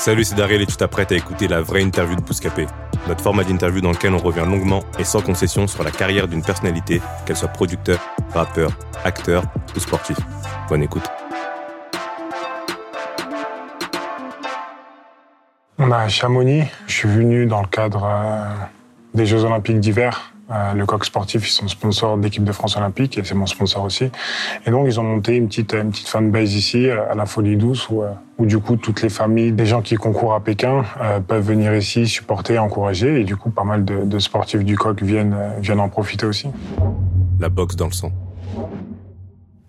Salut, c'est Daryl et tu t'apprêtes à écouter la vraie interview de Bouscapé. Notre format d'interview dans lequel on revient longuement et sans concession sur la carrière d'une personnalité, qu'elle soit producteur, rappeur, acteur ou sportif. Bonne écoute. On a à Chamonix. Je suis venu dans le cadre euh, des Jeux Olympiques d'hiver. Euh, le coq sportif, ils sont sponsors d'équipe de France Olympique et c'est mon sponsor aussi. Et donc, ils ont monté une petite, une petite fanbase ici, euh, à la Folie Douce, où, euh, où du coup, toutes les familles des gens qui concourent à Pékin euh, peuvent venir ici supporter, encourager. Et du coup, pas mal de, de sportifs du coq viennent, viennent en profiter aussi. La boxe dans le sang.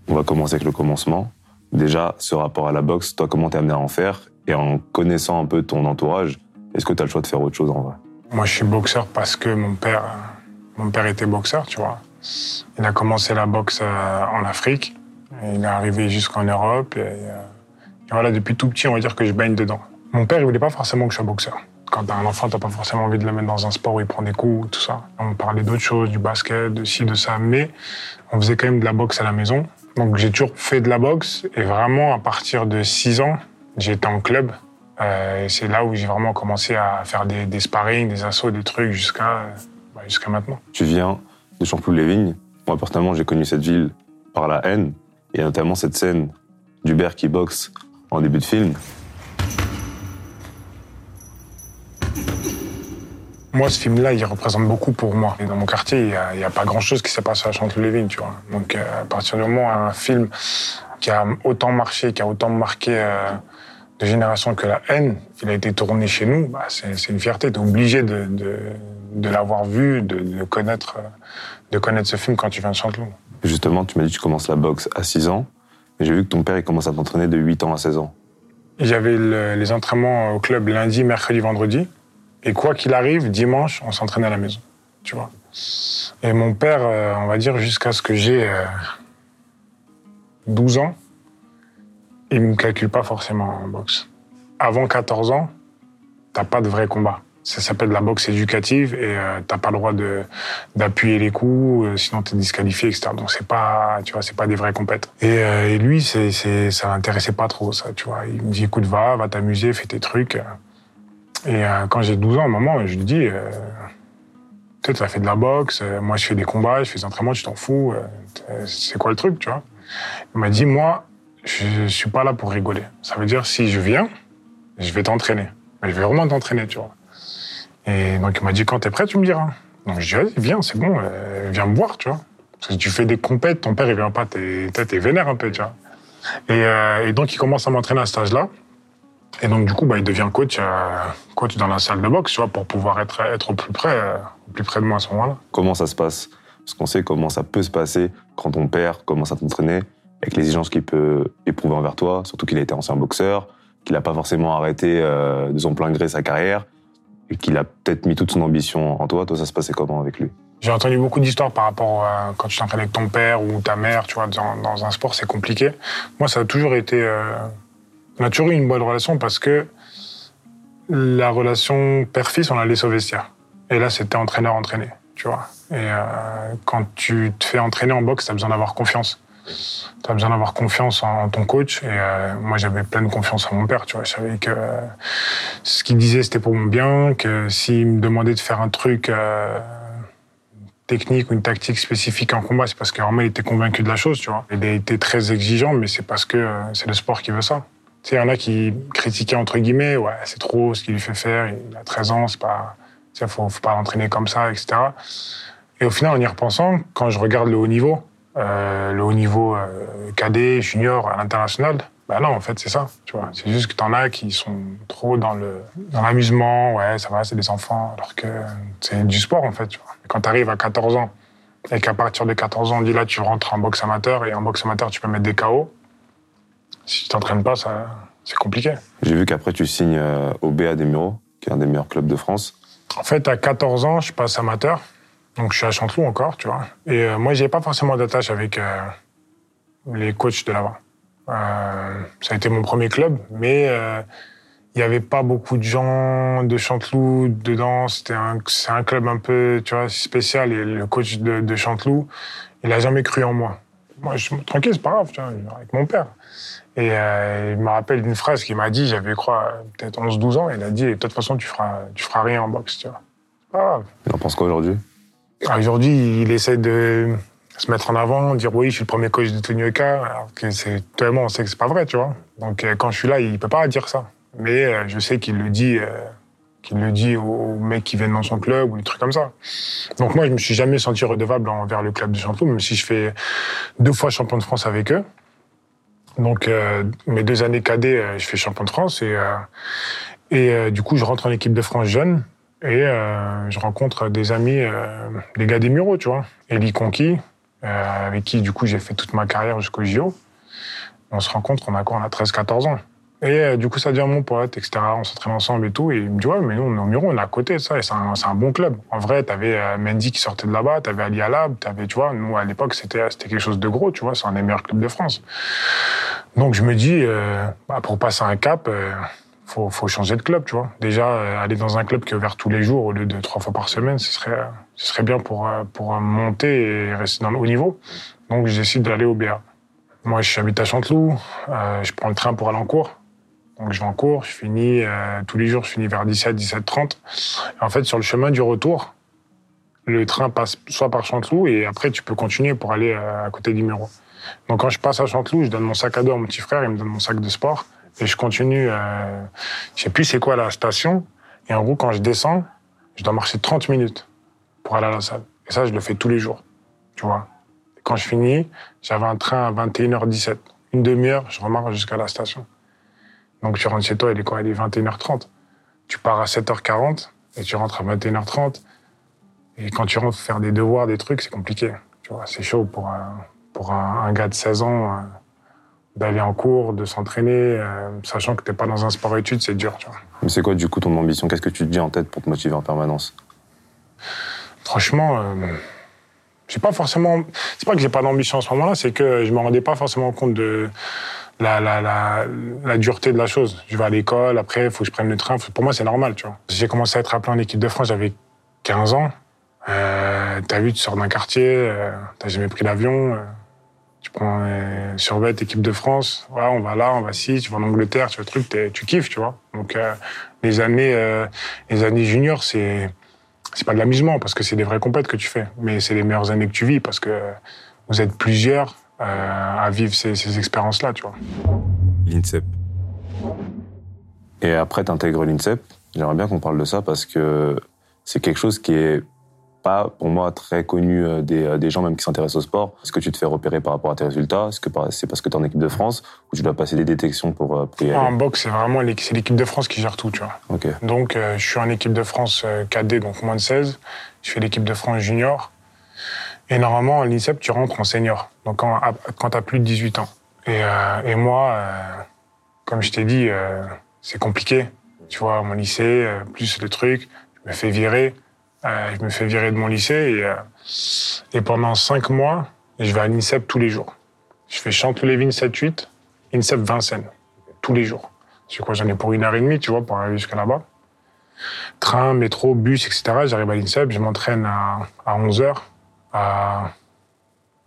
On va commencer avec le commencement. Déjà, ce rapport à la boxe, toi, comment t'es amené à en faire? Et en connaissant un peu ton entourage, est-ce que t'as le choix de faire autre chose en vrai? Moi, je suis boxeur parce que mon père, mon père était boxeur, tu vois. Il a commencé la boxe euh, en Afrique. Il est arrivé jusqu'en Europe. Et, euh, et voilà, depuis tout petit, on va dire que je baigne dedans. Mon père, il voulait pas forcément que je sois boxeur. Quand t'as un enfant, t'as pas forcément envie de le mettre dans un sport où il prend des coups, tout ça. On parlait d'autres choses, du basket, de ci, de ça. Mais on faisait quand même de la boxe à la maison. Donc j'ai toujours fait de la boxe. Et vraiment, à partir de 6 ans, été en club. Euh, et c'est là où j'ai vraiment commencé à faire des, des sparring, des assauts, des trucs jusqu'à jusqu'à maintenant. Tu viens de Champloux-les-Vignes. Moi, personnellement, j'ai connu cette ville par la haine. Et notamment cette scène d'Hubert qui boxe en début de film. Moi, ce film-là, il représente beaucoup pour moi. Et dans mon quartier, il n'y a, pas grand-chose qui s'est passé à Chanteloup-les-Vignes, tu vois. Donc, euh, à partir du moment où un film qui a autant marché, qui a autant marqué euh, de générations que la haine, il a été tourné chez nous, bah, c'est une fierté. Tu es obligé de, de, de l'avoir vu, de, de, connaître, euh, de connaître ce film quand tu viens de Chanteloup. Justement, tu m'as dit que tu commences la boxe à 6 ans. Mais j'ai vu que ton père, il commence à t'entraîner de 8 ans à 16 ans. J'avais le- les entraînements au club lundi, mercredi, vendredi. Et quoi qu'il arrive, dimanche, on s'entraînait à la maison. Tu vois. Et mon père, euh, on va dire, jusqu'à ce que j'ai euh, 12 ans, il me calcule pas forcément en boxe. Avant 14 ans, t'as pas de vrai combat. Ça s'appelle de la boxe éducative et euh, t'as pas le droit de d'appuyer les coups, euh, sinon t'es disqualifié, etc. Donc c'est pas, tu vois, c'est pas des vrais compètes. Et, euh, et lui, c'est, c'est, ça l'intéressait pas trop, ça, tu vois. Il me dit, écoute, va, va t'amuser, fais tes trucs. Et euh, quand j'ai 12 ans, moment, je lui dis, sais, t'as fait de la boxe, euh, moi je fais des combats, je fais des entraînements, tu t'en fous. c'est quoi le truc, tu vois Il m'a dit, moi, je, je suis pas là pour rigoler. Ça veut dire, si je viens, je vais t'entraîner. Mais je vais vraiment t'entraîner, tu vois. Et donc il m'a dit, quand t'es prêt, tu me diras. Donc je dis, viens, c'est bon, euh, viens me voir, tu vois. Parce que tu fais des compètes, ton père, il vient pas, t'es, t'es vénère un peu, tu vois. Et, euh, et donc il commence à m'entraîner à cet âge-là. Et donc du coup, bah, il devient coach, euh, coach dans la salle de boxe, tu vois, pour pouvoir être, être au plus près, au plus près de moi à ce moment-là. Comment ça se passe? Parce qu'on sait comment ça peut se passer quand ton père commence à t'entraîner, avec les exigences qu'il peut éprouver envers toi, surtout qu'il a été ancien boxeur, qu'il n'a pas forcément arrêté de son plein gré sa carrière, qu'il a peut-être mis toute son ambition en toi. Toi, ça se passait comment avec lui? J'ai entendu beaucoup d'histoires par rapport à quand tu t'entraînes avec ton père ou ta mère, tu vois, dans, dans un sport, c'est compliqué. Moi, ça a toujours été. euh, on a toujours eu une bonne relation parce que la relation père-fils, on l'a laissé au vestiaire. Et là, c'était entraîneur-entraîné, tu vois. Et euh, quand tu te fais entraîner en boxe, tu as besoin d'avoir confiance. Tu as besoin d'avoir confiance en ton coach. Et euh, moi, j'avais pleine confiance en mon père, tu vois. Je savais que euh, ce qu'il disait, c'était pour mon bien, que s'il me demandait de faire un truc. euh, technique ou une tactique spécifique en combat, c'est parce que vraiment il était convaincu de la chose, tu vois. Il a été très exigeant, mais c'est parce que c'est le sport qui veut ça. Tu sais, il y en a qui critiquaient entre guillemets, ouais, c'est trop ce qu'il lui fait faire, il a 13 ans, c'est pas, tu faut pas l'entraîner comme ça, etc. Et au final, en y repensant, quand je regarde le haut niveau, euh, le haut niveau euh, cadet, junior, à l'international, bah non, en fait, c'est ça, tu vois. C'est juste que t'en as qui sont trop dans le dans l'amusement, ouais, ça va, c'est des enfants, alors que c'est du sport, en fait, tu vois. Quand t'arrives à 14 ans, et qu'à partir de 14 ans, on dit là, tu rentres en boxe amateur, et en boxe amateur, tu peux mettre des KO, Si tu t'entraînes pas, ça, c'est compliqué. J'ai vu qu'après, tu signes euh, au BA des Mureaux, qui est un des meilleurs clubs de France. En fait, à 14 ans, je passe amateur. Donc, je suis à Chanteloup encore, tu vois. Et euh, moi, j'ai pas forcément d'attache avec euh, les coachs de là-bas. Euh, ça a été mon premier club, mais euh, il n'y avait pas beaucoup de gens de Chanteloup dedans. C'était c'est un club un peu, tu vois, spécial. Et le coach de, Chanteloup, il a jamais cru en moi. Moi, je suis tranquille, c'est pas grave, tu vois, avec mon père. Et il me rappelle d'une phrase qu'il m'a dit, j'avais, quoi, peut-être 11-12 ans, il a dit, de toute façon, tu feras, tu feras rien en boxe, tu vois. C'est pas grave. Tu en penses quoi aujourd'hui? Aujourd'hui, il essaie de se mettre en avant, dire oui, je suis le premier coach de Tony Oka, alors que c'est tellement, on sait que c'est pas vrai, tu vois. Donc euh, quand je suis là, il peut pas dire ça. Mais euh, je sais qu'il le dit, euh, qu'il le dit aux mecs qui viennent dans son club ou des trucs comme ça. Donc moi, je me suis jamais senti redevable envers le club de Chanteloup, même si je fais deux fois champion de France avec eux. Donc euh, mes deux années cadets, euh, je fais champion de France et euh, et du coup, je rentre en équipe de France jeune et euh, je rencontre des amis, euh, des gars des Mureaux, tu vois. Eli Conqui, euh, avec qui, du coup, j'ai fait toute ma carrière jusqu'au JO. On se rencontre, on a quoi? On a 13-14 ans. Et euh, du coup, ça devient mon pote, etc. On s'entraîne ensemble et tout. Et il me dit, ouais, mais nous, on est au Mureaux, on est à côté de ça. Et c'est un, un bon club. En vrai, t'avais euh, Mendy qui sortait de là-bas, t'avais Ali Alab, t'avais, tu vois, nous, à l'époque, c'était quelque chose de gros, tu vois. C'est un des meilleurs clubs de France. Donc, je me dis, euh, bah, pour passer un cap, faut, faut changer de club, tu vois. Déjà, euh, aller dans un club qui est ouvert tous les jours au lieu de trois fois par semaine, ce serait, ce serait bien pour, euh, pour euh, monter et rester dans le haut niveau. Donc, je décide d'aller au BA. Moi, je habite à Chanteloup. euh, je prends le train pour aller en cours. Donc, je vais en cours. Je finis euh, tous les jours. Je finis vers 17, 17, 30. Et en fait, sur le chemin du retour, le train passe soit par Chanteloup et après, tu peux continuer pour aller euh, à côté du Muro. Donc, quand je passe à Chanteloup, je donne mon sac à dos à mon petit frère. Il me donne mon sac de sport. Et je continue. Euh, je sais plus c'est quoi la station. Et en gros, quand je descends, je dois marcher 30 minutes pour aller à la salle. Et ça, je le fais tous les jours. Tu vois. Quand je finis, j'avais un train à 21h17. Une demi-heure, je remarche jusqu'à la station. Donc tu rentres chez toi, il est quoi? Il est 21h30. Tu pars à 7h40 et tu rentres à 21h30. Et quand tu rentres faire des devoirs, des trucs, c'est compliqué. Tu vois, c'est chaud pour un, pour un, gars de 16 ans euh, d'aller en cours, de s'entraîner, euh, sachant que t'es pas dans un sport-études, c'est dur, tu vois. Mais c'est quoi, du coup, ton ambition? Qu'est-ce que tu te dis en tête pour te motiver en permanence? Franchement, euh, j'ai pas forcément. C'est pas que j'ai pas d'ambition en ce moment-là, c'est que je me rendais pas forcément compte de la, la, la, la dureté de la chose. Je vais à l'école, après, il faut que je prenne le train. Pour moi, c'est normal, tu vois. J'ai commencé à être appelé en équipe de France, j'avais 15 ans. Euh, t'as vu, tu sors d'un quartier, euh, t'as jamais pris l'avion. Tu prends euh, survêt équipe de France. Voilà, on va là, on va ci. Tu vas en Angleterre, tu fais le truc, tu kiffes, tu vois. Donc euh, les années, euh, les années juniors, c'est c'est pas de l'amusement parce que c'est des vraies compètes que tu fais, mais c'est les meilleures années que tu vis parce que vous êtes plusieurs euh, à vivre ces, ces expériences-là, tu vois. L'INSEP. Et après, tu intègres l'INSEP. J'aimerais bien qu'on parle de ça parce que c'est quelque chose qui est pas, pour moi, très connu euh, des, euh, des gens même qui s'intéressent au sport. Est-ce que tu te fais repérer par rapport à tes résultats? Est-ce que c'est parce que tu es en équipe de France ou tu dois passer des détections pour, euh, pour y En boxe, c'est vraiment l'équipe de France qui gère tout, tu vois. Donc, euh, je suis en équipe de France cadet, donc moins de 16. Je fais l'équipe de France junior. Et normalement, en l'INSEP, tu rentres en senior. Donc, quand, tu as plus de 18 ans. Et, euh, et moi, euh, comme je t'ai dit, c'est compliqué. Tu vois, mon lycée, plus le truc, je me fais virer. Euh, je me fais virer de mon lycée. Et, euh, et pendant cinq mois, je vais à l'INSEP tous les jours. Je fais Chanteloup-Lévin 7-8, INSEP Vincennes, tous les jours. C'est quoi, j'en ai pour une heure et demie, tu vois, pour arriver jusqu'à là-bas. Train, métro, bus, etc. J'arrive à l'INSEP, je m'entraîne à, à 11h. À,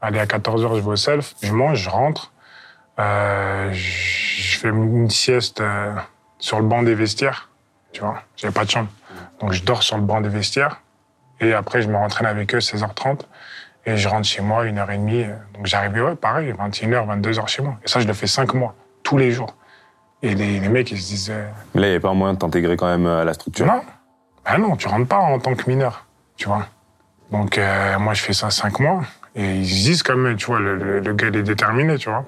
aller à 14h, je vais au self, je mange, je rentre. Euh, je je fais une sieste euh, sur le banc des vestiaires, tu vois. J'avais pas de chambre. Donc je dors sur le banc des vestiaires. Et après, je me rentraîne avec eux 16h30. Et je rentre chez moi une heure et demie. Donc j'arrivais, ouais, pareil, 21h, 22h chez moi. Et ça, je le fais cinq mois, tous les jours. Et les, les mecs, ils se disent, euh, Mais là, il n'y avait pas un moyen de t'intégrer quand même à la structure non. Ben non, tu rentres pas en tant que mineur, tu vois. Donc, euh, moi, je fais ça cinq mois. Et ils se disent quand même, tu vois, le, le- le gars, il est déterminé, tu vois.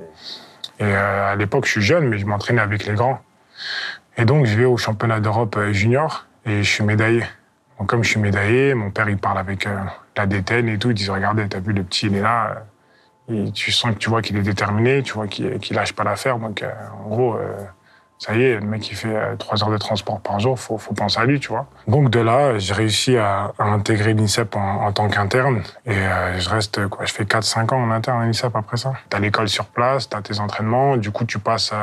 Et euh, à l'époque, je suis jeune, mais je m'entraînais avec les grands. Et donc, je vais au championnat d'Europe euh, junior et je suis médaillé. Donc, comme je suis médaillé, mon père, il parle avec euh, la détaine et tout. Ils disent, regardez, t'as vu, le petit, il est là. tu sens que tu vois qu'il est déterminé, tu vois qu'il qu'il lâche pas l'affaire. Donc, euh, en gros, euh, ça y est, le mec qui fait trois heures de transport par jour, faut, faut penser à lui, tu vois. Donc de là, j'ai réussi à, intégrer l'INSEP en, en tant qu'interne. Et je reste, quoi, je fais 4-5 ans en interne à l'INSEP après ça. T'as l'école sur place, t'as tes entraînements. Du coup, tu passes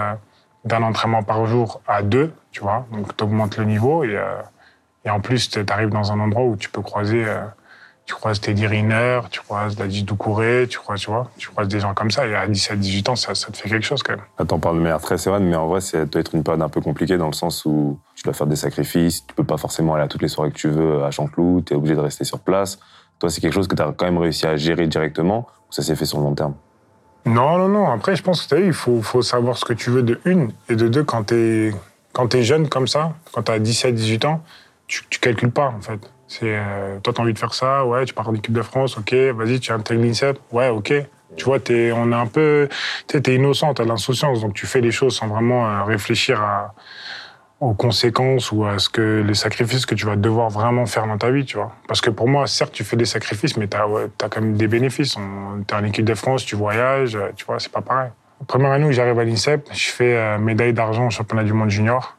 d'un entraînement par jour à deux, tu vois. Donc t'augmentes le niveau et, et en plus, t'arrives dans un endroit où tu peux croiser... euh, tu croises Teddy Riner, tu croises Dadji Doucouré, tu croises, tu vois, tu croises des gens comme ça. Et à 17, 18 ans, ça, ça te fait quelque chose quand même. Là, t'en parles de manière très sereine, mais en vrai, ça doit être une période un peu compliquée dans le sens où tu dois faire des sacrifices, tu peux pas forcément aller à toutes les soirées que tu veux à Chanteloup, t'es obligé de rester sur place. Toi, c'est quelque chose que t'as quand même réussi à gérer directement ou ça s'est fait sur le long terme? Non, non, non. Après, je pense que vu, il faut, faut savoir ce que tu veux de une. Et de deux, quand t'es, quand t'es jeune comme ça, quand t'as 17, 18 ans, tu, tu calcules pas, en fait. Euh, toi, t'as envie de faire ça, ouais, tu pars en équipe de France, ok, vas-y, tu intègres l'INSEP, ouais, ok. Tu vois, t'es, on est un peu, tu t'es innocent, t'as de l'insouciance, donc tu fais les choses sans vraiment euh, réfléchir aux conséquences ou à ce que les sacrifices que tu vas devoir vraiment faire dans ta vie, tu vois. Parce que pour moi, certes, tu fais des sacrifices, mais ouais, t'as quand même des bénéfices. On- T'es en équipe de France, tu voyages, tu vois, c'est pas pareil. Première année où j'arrive à l'INSEP, je fais euh, médaille d'argent au championnat du monde junior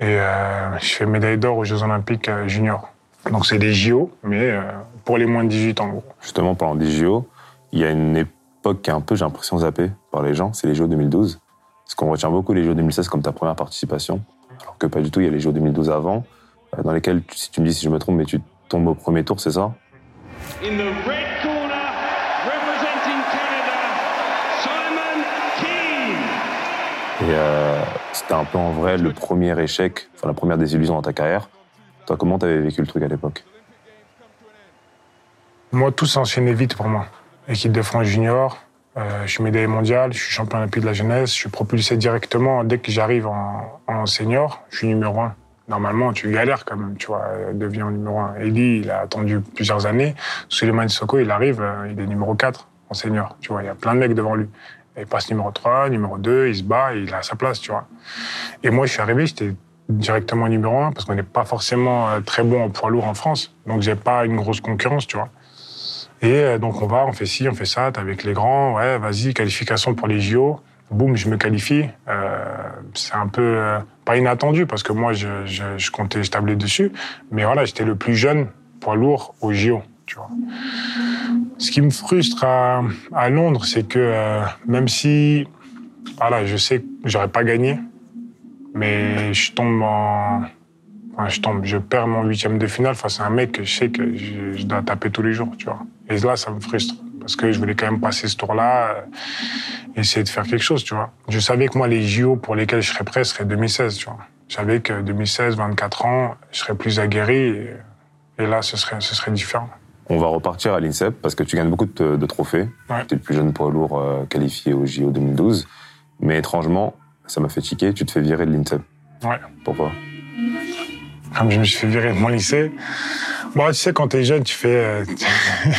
et euh, je fais médaille d'or aux Jeux olympiques euh, juniors. Donc c'est des JO, mais euh, pour les moins de 18 ans, en gros. Justement, pendant des JO, il y a une époque qui est un peu, j'ai l'impression, zappée par les gens, c'est les JO 2012. Parce qu'on retient beaucoup les JO 2016 comme ta première participation, alors que pas du tout, il y a les JO 2012 avant, dans lesquels, si tu me dis si je me trompe, mais tu tombes au premier tour, c'est ça? In the red corner, representing Canada, Simon Keane. Et euh, c'était un peu en vrai le premier échec, enfin la première désillusion dans ta carrière. Toi, comment t'avais vécu le truc à l'époque? Moi, tout s'est enchaîné vite pour moi. Équipe de France junior, euh, je suis médaillé mondial, je suis champion olympique de la jeunesse, je suis propulsé directement dès que j'arrive en, en senior, je suis numéro un. Normalement, tu galères quand même, tu vois, euh, deviens numéro un. Eli, il a attendu plusieurs années. Suleiman Soko, il arrive, euh, il est numéro 4 en senior, tu vois, il y a plein de mecs devant lui. Il passe numéro 3, numéro 2, il se bat, il a sa place, tu vois. Et moi, je suis arrivé, j'étais directement numéro 1 parce qu'on n'est pas forcément euh, très bon en poids lourd en France. Donc, j'ai pas une grosse concurrence, tu vois. Et euh, donc on va, on fait ci, on fait ça, t'es avec les grands, ouais, vas-y, qualification pour les JO. Boum, je me qualifie. Euh, c'est un peu euh, pas inattendu parce que moi je, je, je comptais, je tablais dessus, mais voilà, j'étais le plus jeune poids lourd aux JO, Ce qui me frustre à, Londres, c'est que euh, même si, voilà, je sais que j'aurais pas gagné, mais je tombe en, je tombe, je perds mon huitième de finale face à un mec que je sais que je, dois taper tous les jours, tu vois. Et là, ça me frustre. Parce que je voulais quand même passer ce tour-là, euh, essayer de faire quelque chose, tu vois. Je savais que moi, les JO pour lesquels je serais prêt seraient 2016, tu vois. Je savais que 2016, 24 ans, je serais plus aguerri et, et là, ce serait, ce serait différent. On va repartir à l'INSEP parce que tu gagnes beaucoup de, de trophées. Ouais. Tu es le plus jeune poids lourd euh, qualifié au JO 2012. Mais étrangement, ça m'a fait tiquer, tu te fais virer de l'INSEP. Ouais. Pourquoi? Comme je me suis fait virer de mon lycée. Bon, tu sais, quand t'es jeune, tu fais, euh,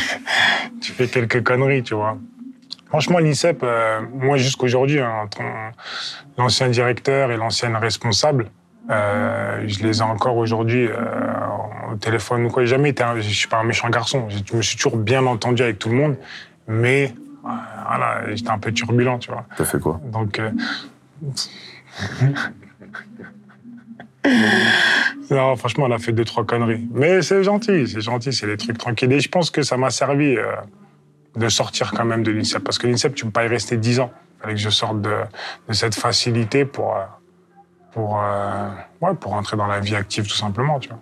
tu fais quelques conneries, tu vois. Franchement, l'INSEP, euh, moi, jusqu'aujourd'hui, hein, entre l'ancien directeur et l'ancienne responsable, euh, je les ai encore aujourd'hui euh, au téléphone ou quoi. Jamais été, un- je suis pas un méchant garçon. Je me suis toujours bien entendu avec tout le monde, mais euh, voilà, j'étais un peu turbulent, tu vois. T'as fait quoi? Donc, euh, non, franchement, on a fait deux, trois conneries. Mais c'est gentil, c'est gentil, c'est des trucs tranquilles. Et je pense que ça m'a servi euh, de sortir quand même de l'INSEP. Parce que l'INSEP, tu peux pas y rester dix ans. Il fallait que je sorte de, de cette facilité pour, euh, pour, euh, ouais, pour entrer dans la vie active, tout simplement, tu vois.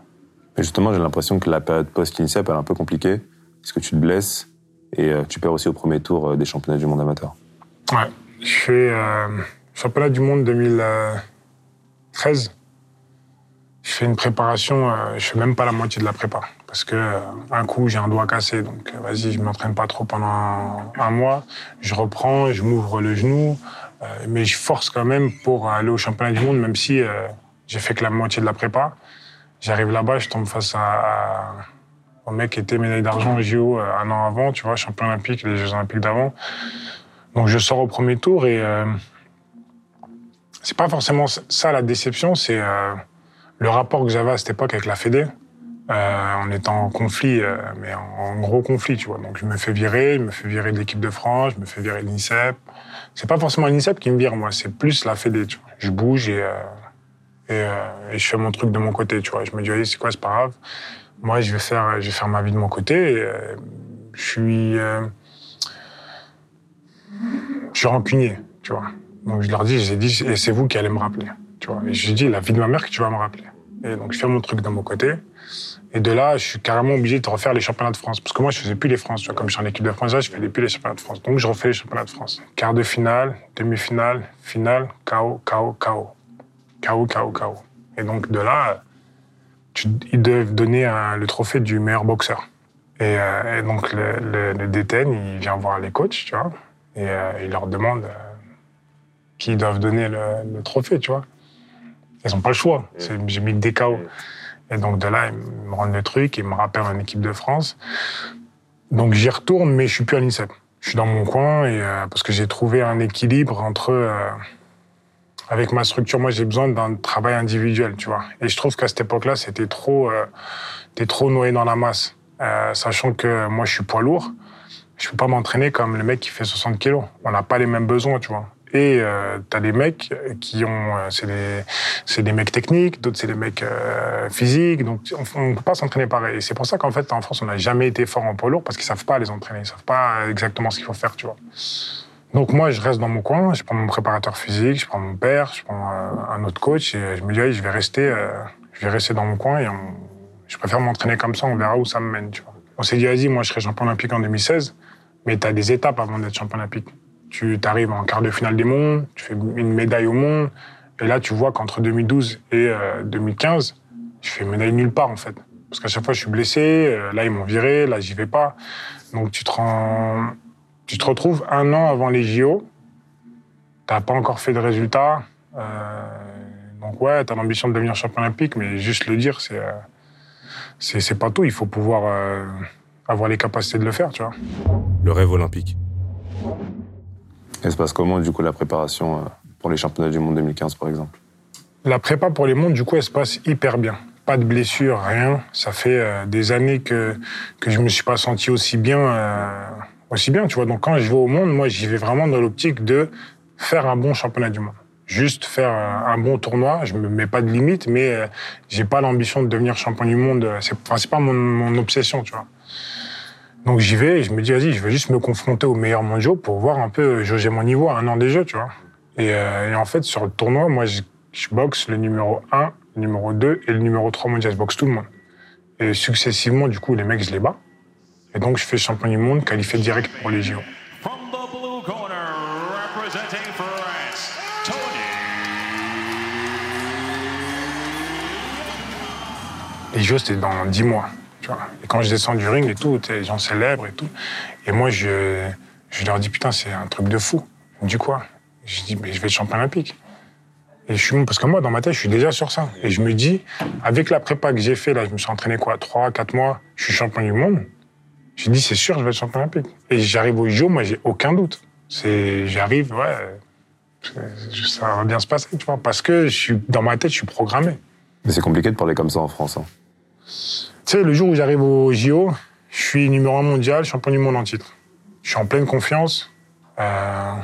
Mais justement, j'ai l'impression que la période post-INSEP, elle est un peu compliquée. Parce que tu te blesses et euh, tu perds aussi au premier tour euh, des championnats du monde amateur. Ouais. Je fais euh, championnat du monde 2013. Je fais une préparation, je fais même pas la moitié de la prépa. Parce que un coup, j'ai un doigt cassé. Donc, vas-y, je m'entraîne pas trop pendant un mois. Je reprends, je m'ouvre le genou. Euh, mais je force quand même pour aller au championnat du monde, même si euh, j'ai fait que la moitié de la prépa. J'arrive là-bas, je tombe face à, au mec qui était médaille d'argent au JO euh, un an avant, tu vois, champion olympique, les Jeux olympiques d'avant. Donc je sors au premier tour et euh, c'est pas forcément ça la déception, c'est euh, le rapport que j'avais à cette époque avec la Fédé. Euh, on est en conflit, mais en, en gros conflit, tu vois. Donc je me fais virer, je me fais virer de l'équipe de France, je me fais virer de l'INSEP. C'est pas forcément l'INSEP qui me vire, moi, c'est plus la Fédé, tu vois. Je bouge et, euh, euh, et je fais mon truc de mon côté, tu vois. Je me dis, allez, c'est quoi, c'est pas grave. Moi, je vais faire, je vais faire ma vie de mon côté. Euh, je suis, je suis rancunier, tu vois. Donc je leur dis, j'ai dit, et c'est vous qui allez me rappeler, tu vois. Et j'ai dit, la vie de ma mère que tu vas me rappeler. Et donc je fais mon truc de mon côté. Et de là, je suis carrément obligé de refaire les championnats de France. Parce que moi, je faisais plus les France. Tu vois, comme je suis en équipe de France, là, je faisais plus les championnats de France. Donc, je refais les championnats de France. Quart de finale, demi-finale, finale, KO, KO, KO. KO, KO, KO. Et donc, de là, ils doivent donner le trophée du meilleur boxeur. Et, euh, donc, le, le, DTN, il vient voir les coachs, tu vois. Et euh, il leur demande euh, qui doivent donner le, trophée, tu vois. Ils n'ont pas le choix. J'ai mis des KO. Et donc de là, ils me rendent le truc, ils me rappellent en équipe de France. Donc j'y retourne, mais je suis plus à l'INSEP. Je suis dans mon coin euh, parce que j'ai trouvé un équilibre entre euh, avec ma structure. Moi, j'ai besoin d'un travail individuel, tu vois. Et je trouve qu'à cette époque-là, c'était trop, euh, trop noyé dans la masse, sachant que moi, je suis poids lourd. Je peux pas m'entraîner comme le mec qui fait 60 kilos. On n'a pas les mêmes besoins, tu vois. Et euh, t'as des mecs qui ont, euh, c'est des, c'est des mecs techniques, d'autres c'est des mecs euh, physiques, donc on, on peut pas s'entraîner pareil. Et c'est pour ça qu'en fait en France on n'a jamais été fort en poids lourd parce qu'ils savent pas les entraîner, ils savent pas exactement ce qu'il faut faire, tu vois. Donc moi je reste dans mon coin, je prends mon préparateur physique, je prends mon père, je prends euh, un autre coach et je me dis allez, je vais rester, euh, je vais rester dans mon coin et on- je préfère m'entraîner comme ça, on verra où ça me mène, tu vois. On s'est dit vas-y, moi je serai champion olympique en 2016, mais tu as des étapes avant d'être champion olympique. Tu arrives en quart de finale des mondes, tu fais une médaille au monde, et là tu vois qu'entre 2012 et euh, 2015, je fais médaille nulle part en fait. Parce qu'à chaque fois je suis blessé, euh, là ils m'ont viré, là j'y vais pas. Donc tu te. Tu retrouves un an avant les JO, t'as pas encore fait de résultats, euh, donc ouais, t'as l'ambition de devenir champion olympique, mais juste le dire, c'est euh, c'est pas tout. Il faut pouvoir euh, avoir les capacités de le faire, tu vois. Le rêve olympique. Et se passe comment, du coup, la préparation euh, pour les championnats du monde 2015, par exemple? La prépa pour les mondes, du coup, elle se passe hyper bien. Pas de blessures, rien. Ça fait euh, des années que, que je me suis pas senti aussi bien, euh, aussi bien, tu vois. Donc quand je vais au monde, moi, j'y vais vraiment dans l'optique de faire un bon championnat du monde. Juste faire un, bon tournoi. Je me mets pas de limite, mais euh, j'ai pas l'ambition de devenir champion du monde. C'est enfin, pas mon, mon obsession, tu vois. Donc j'y vais et je me dis, vas-y, je vais juste me confronter aux meilleurs mondiaux pour voir un peu, jauger mon niveau à un an des Jeux, tu vois. Et, euh, et en fait, sur le tournoi, moi, je, je boxe le numéro 1, le numéro 2 et le numéro 3 mondial. Je boxe tout le monde. Et successivement, du coup, les mecs, je les bats. Et donc, je fais champion du monde, qualifié direct pour les JO. From the blue corner, representing France, Tony. Les JO, c'était dans 10 mois. Et quand je descends du ring et tout, les gens célèbrent et tout. Et moi, je, leur dis, putain, c'est un truc de fou. Disent quoi? Je dis, mais je vais être champion olympique. Et je suis, parce que moi, dans ma tête, je suis déjà sur ça. Et je me dis, avec la prépa que j'ai fait, là, je me suis entraîné quoi, 3, 4 mois, je suis champion du monde. Je dis, c'est sûr, je vais être champion olympique. Et j'arrive au JO, moi, j'ai aucun doute. J'arrive, ouais, ça va bien se passer, tu vois, parce que je suis, dans ma tête, je suis programmé. Mais c'est compliqué de parler comme ça en France. hein. Tu sais, le jour où j'arrive au JO, je suis numéro un mondial, champion du monde en titre. Je suis en pleine confiance. Euh,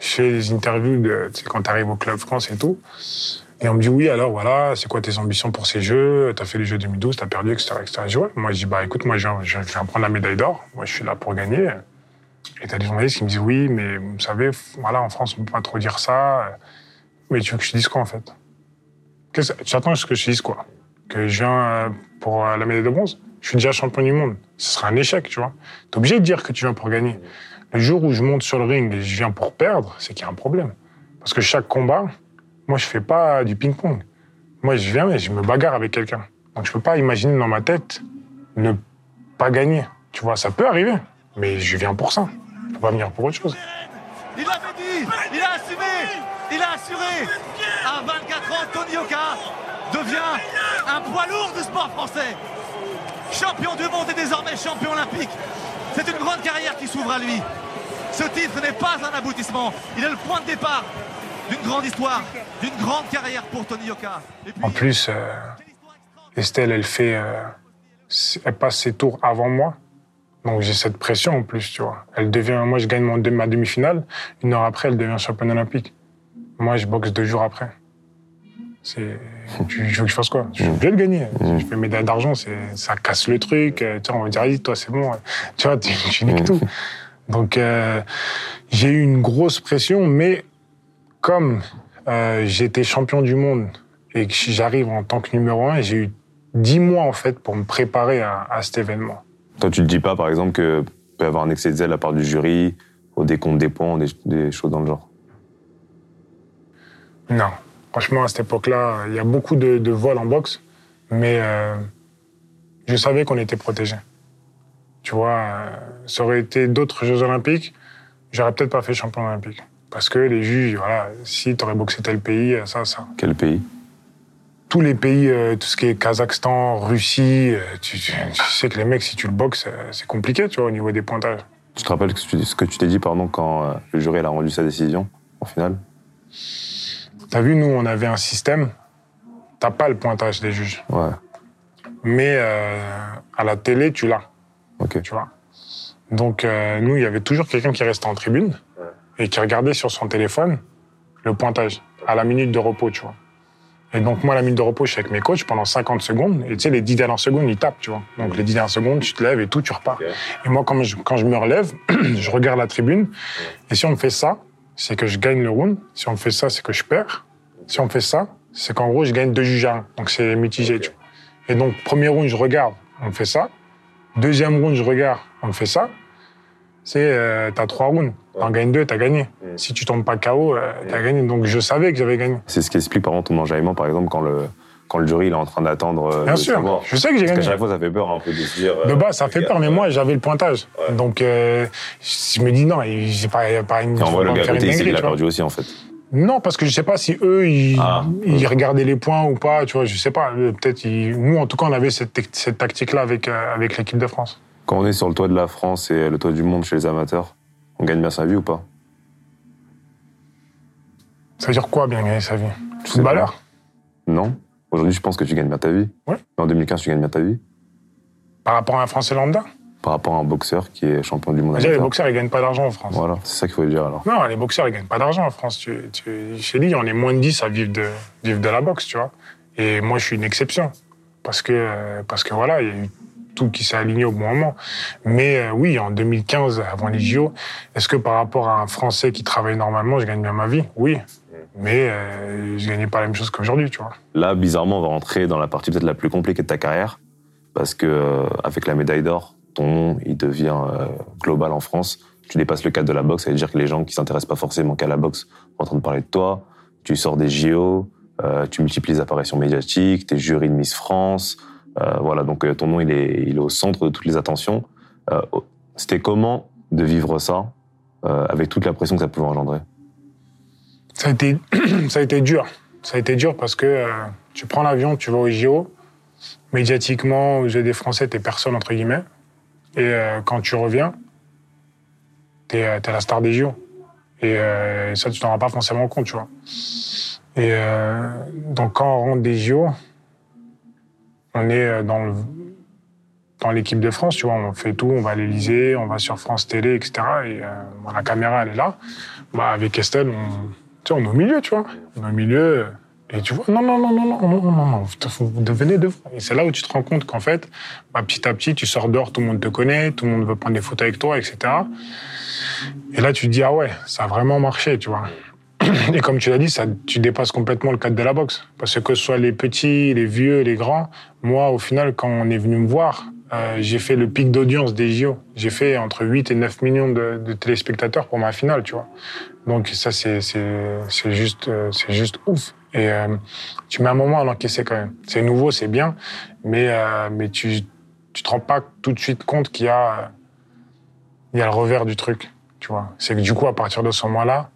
je fais des interviews de, tu sais, quand tu arrives au Club France et tout. Et on me dit, oui, alors voilà, c'est quoi tes ambitions pour ces Jeux? T'as fait les Jeux 2012, t'as perdu, etc. etc. Je ouais. Moi, je dis, bah écoute, moi, je je viens prendre la médaille d'or. Moi, je suis là pour gagner. Et t'as des journalistes qui me disent, oui, mais vous savez, voilà, en France, on peut pas trop dire ça. Mais tu veux que je dise quoi, en fait? Qu'est-ce- Tu attends que je dise quoi Que je viens euh, pour euh, la médaille de bronze Je suis déjà champion du monde. Ce sera un échec, tu vois. T'es obligé de dire que tu viens pour gagner. Le jour où je monte sur le ring et je viens pour perdre, c'est qu'il y a un problème. Parce que chaque combat, moi, je fais pas du ping-pong. Moi, je viens et je me bagarre avec quelqu'un. Donc, je peux pas imaginer dans ma tête ne pas gagner. Tu vois, ça peut arriver, mais je viens pour ça. Je peux pas venir pour autre chose. Il l'avait dit, il a assumé, il a assuré. À 24 ans, Tony Oka devient un poids lourd du sport français. Champion du monde et désormais champion olympique. C'est une grande carrière qui s'ouvre à lui. Ce titre n'est pas un aboutissement, il est le point de départ d'une grande histoire, d'une grande carrière pour Tony Oka. Et puis- En plus, euh, Estelle, elle fait, euh, elle passe ses tours avant moi. Donc j'ai cette pression en plus, tu vois. Elle devient, moi je gagne mon, ma demi-finale, une heure après elle devient championne olympique. Moi je boxe deux jours après. C'est, tu, veux que je fasse quoi? Je suis obligé de gagner. Je fais médaille d'argent, c'est, ça casse le truc. euh, Tu vois, on va dire, vas-y, toi c'est bon. Tu vois, tu, tu niques tout. Donc euh, j'ai eu une grosse pression, mais comme euh, j'étais champion du monde et que j'arrive en tant que numéro un, j'ai eu dix mois en fait pour me préparer à, à cet événement. Toi, tu te dis pas, par exemple, que peut y avoir un excès de zèle à part du jury, au décompte des points, des, des choses dans le genre? Non, franchement à cette époque-là, il y a beaucoup de, de vols en boxe, mais euh, je savais qu'on était protégé. Tu vois, euh, ça aurait été d'autres Jeux Olympiques, j'aurais peut-être pas fait champion olympique. Parce que les juges, voilà, si tu aurais boxé tel pays, ça, ça. Quel pays? Tous les pays, euh, tout ce qui est Kazakhstan, Russie, euh, tu, tu- tu sais que les mecs, si tu le boxes, euh, c'est compliqué, tu vois, au niveau des pointages. Tu te rappelles ce que tu- t'es dit, pardon, quand euh, le jury a rendu sa décision, en finale? T'as vu, nous, on avait un système, t'as pas le pointage des juges, Ouais, mais euh, à la télé, tu l'as, ok. tu vois. Donc, euh, nous, il y avait toujours quelqu'un qui restait en tribune et qui regardait sur son téléphone le pointage à la minute de repos, tu vois. Et donc, moi, à la minute de repos, je suis avec mes coachs pendant 50 secondes. Et tu sais, les 10 dernières secondes, ils tapent, tu vois. Donc, les 10 dernières secondes, tu te lèves et tout, tu repars. Et moi, quand je, quand je me relève, je regarde la tribune. Et si on me fait ça, c'est que je gagne le round. Si on fait ça, c'est que je perds. Si on fait ça, c'est qu'en gros, je gagne deux juges à un. Donc, c'est mitigé, tu vois. Et donc, premier round, je regarde, on fait ça. Deuxième round, je regarde, on fait ça. C'est, euh, t'as trois rounds. T'en gagnes deux, t'as gagné. Si tu tombes pas KO, euh, t'as gagné. Donc, je savais que j'avais gagné. C'est ce qui explique, par exemple, ton enjaillement, par exemple, quand le, quand le jury il est en train d'attendre. euh, Bien sûr, savoir. je sais que j'ai Parce qu'à gagné. chaque fois, ça fait peur un peu de se dire. De euh, base, ça fait peur, mais moi, j'avais le pointage. Donc, euh, je me dis non, il j'ai pas, pas une. Et en vrai, le gars à côté, il a perdu aussi, en fait. Non, parce que je sais pas si eux, ils, Ah, ils regardaient les points ou pas, tu vois, je sais pas. Euh, Peut-être, nous, en tout cas, on avait cette, tactique-là avec, euh, avec l'équipe de France. Quand on est sur le toit de la France et le toit du monde chez les amateurs, on gagne bien sa vie ou pas? Ça veut dire quoi, bien gagner sa vie? Footballeur? Non Aujourd'hui, je pense que tu gagnes bien ta vie. Ouais. En 2015, tu gagnes bien ta vie. Par rapport à un Français lambda Par rapport à un boxeur qui est champion du monde. Les boxeurs, ils gagnent pas d'argent en France. Voilà, c'est ça qu'il faut dire alors. Non, les boxeurs, ils gagnent pas d'argent en France. Tu, tu, chez lui, on est moins de 10 à vivre de, vivre de la boxe, tu vois. Et moi, je suis une exception. Parce que, parce que voilà, il y a eu tout qui s'est aligné au bon moment. Mais euh, oui, en 2015, avant les JO, est-ce que par rapport à un Français qui travaille normalement, je gagne bien ma vie? Oui. Mais euh, je gagnais pas la même chose qu'aujourd'hui, tu vois. Là, bizarrement, on va rentrer dans la partie peut-être la plus compliquée de ta carrière. Parce que euh, avec la médaille d'or, ton nom, il devient euh, global en France. Tu dépasses le cadre de la boxe, ça veut dire que les gens qui s'intéressent pas forcément qu'à la boxe vont entendre parler de toi. Tu sors des JO, euh, tu multiplies les apparitions médiatiques, t'es jury de Miss France. Euh, voilà, donc euh, ton nom, il est, il est au centre de toutes les attentions. Euh, C'était comment de vivre ça avec toute la pression que ça pouvait engendrer? Ça a été, ça a été dur. Ça a été dur parce que euh, tu prends l'avion, tu vas au JO. Médiatiquement, aux yeux des Français, t'es personne, entre guillemets. Et euh, quand tu reviens, t'es euh, t'es la star des JO. Et euh, ça, tu t'en rends pas forcément compte, tu vois. Et euh, donc, quand on rentre des JO, on est euh, dans le- dans l'équipe de France, tu vois, on fait tout, on va à l'Elysée, on va sur France Télé, etc. Et euh, la caméra, elle est là. Bah, avec Estelle, on, tu sais, on est au milieu, tu vois. On est au milieu. Et tu vois, non, non, non, non, non, non, non, non, vous vous devenez devant. Et c'est là où tu te rends compte qu'en fait, bah, petit à petit, tu sors dehors, tout le monde te connaît, tout le monde veut prendre des photos avec toi, etc. Et là, tu te dis, ah ouais, ça a vraiment marché, tu vois. Et comme tu l'as dit, ça, tu dépasses complètement le cadre de la boxe. Parce que que ce soit les petits, les vieux, les grands, moi, au final, quand on est venu me voir, euh, j'ai fait le pic d'audience des JO. J'ai fait entre 8 et 9 millions de, téléspectateurs pour ma finale, tu vois. Donc ça, c'est juste, euh, c'est juste ouf. Et euh, tu mets un moment à l'encaisser quand même. C'est nouveau, c'est bien, mais, euh, mais tu tu te rends pas tout de suite compte qu'il y a, il y a le revers du truc, tu vois. C'est que du coup, à partir de ce moment-là,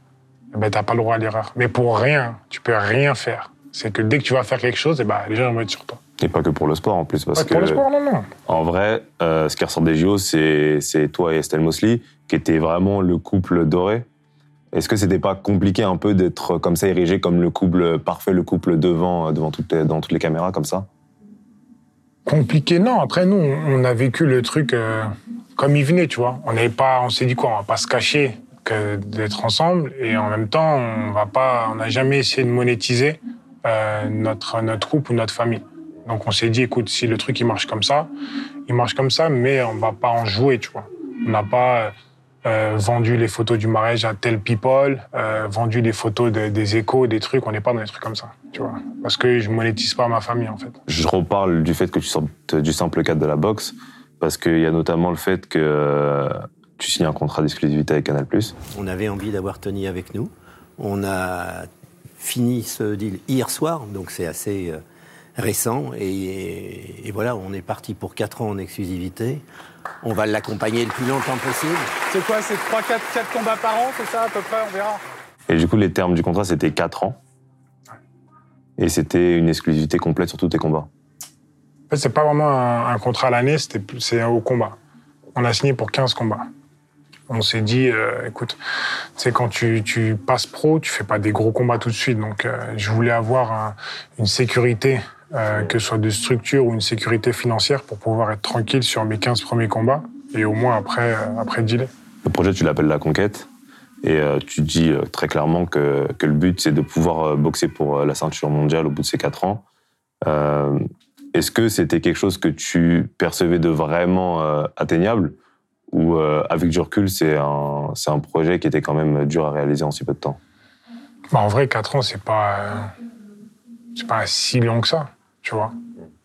eh ben, t'as pas le droit à l'erreur. Mais pour rien, tu peux rien faire. C'est que dès que tu vas faire quelque chose, eh ben, les gens vont être sur toi. Et pas que pour le sport en plus, parce Pas que pour le sport, non, non. en vrai, euh, ce qui ressort des JO, c'est toi et Estelle Mosley, qui étaient vraiment le couple doré. Est-ce que c'était pas compliqué un peu d'être comme ça érigé comme le couple parfait, le couple devant, euh, devant toutes les, dans toutes les caméras comme ça? Compliqué, non. Après, nous, on a vécu le truc euh, comme il venait, tu vois. On n'avait pas, on s'est dit quoi, on va pas se cacher que d'être ensemble, et en même temps, on va pas, on n'a jamais essayé de monétiser euh, notre notre couple ou notre famille. Donc, on s'est dit, écoute, si le truc il marche comme ça, il marche comme ça, mais on va pas en jouer, tu vois. On n'a pas euh, vendu les photos du mariage à tel people, euh, vendu les photos de- des échos, des trucs. On n'est pas dans des trucs comme ça, tu vois. Parce que je monétise pas ma famille, en fait. Je reparle du fait que tu sortes du simple cadre de la boxe, parce qu'il y a notamment le fait que euh, tu signes un contrat d'exclusivité avec Canal+. On avait envie d'avoir Tony avec nous. On a fini ce deal hier soir, donc c'est assez euh, récent. Et, et voilà, on est parti pour 4 ans en exclusivité. On va l'accompagner le plus longtemps possible. C'est quoi C'est 3, 4, 4 combats par an, c'est ça à peu près On verra. Et du coup, les termes du contrat, c'était 4 ans. Et c'était une exclusivité complète sur tous tes combats. En fait, c'est pas vraiment un, un contrat à l'année, c'est au combat. On a signé pour 15 combats. On s'est dit, euh, écoute, c'est quand tu, tu passes pro, tu fais pas des gros combats tout de suite. Donc, euh, je voulais avoir un- une sécurité, euh, que ce soit de structure ou une sécurité financière, pour pouvoir être tranquille sur mes 15 premiers combats et au moins après, euh, après dealer. Le projet, tu l'appelles la conquête. Et euh, tu dis très clairement que, que le but, c'est de pouvoir boxer pour la ceinture mondiale au bout de ces 4 ans. Euh, Est-ce que c'était quelque chose que tu percevais de vraiment atteignable Ou avec du recul, c'est un, un projet qui était quand même dur à réaliser en si peu de temps? Bah, en vrai, 4 ans, c'est pas, euh, c'est pas si long que ça, tu vois.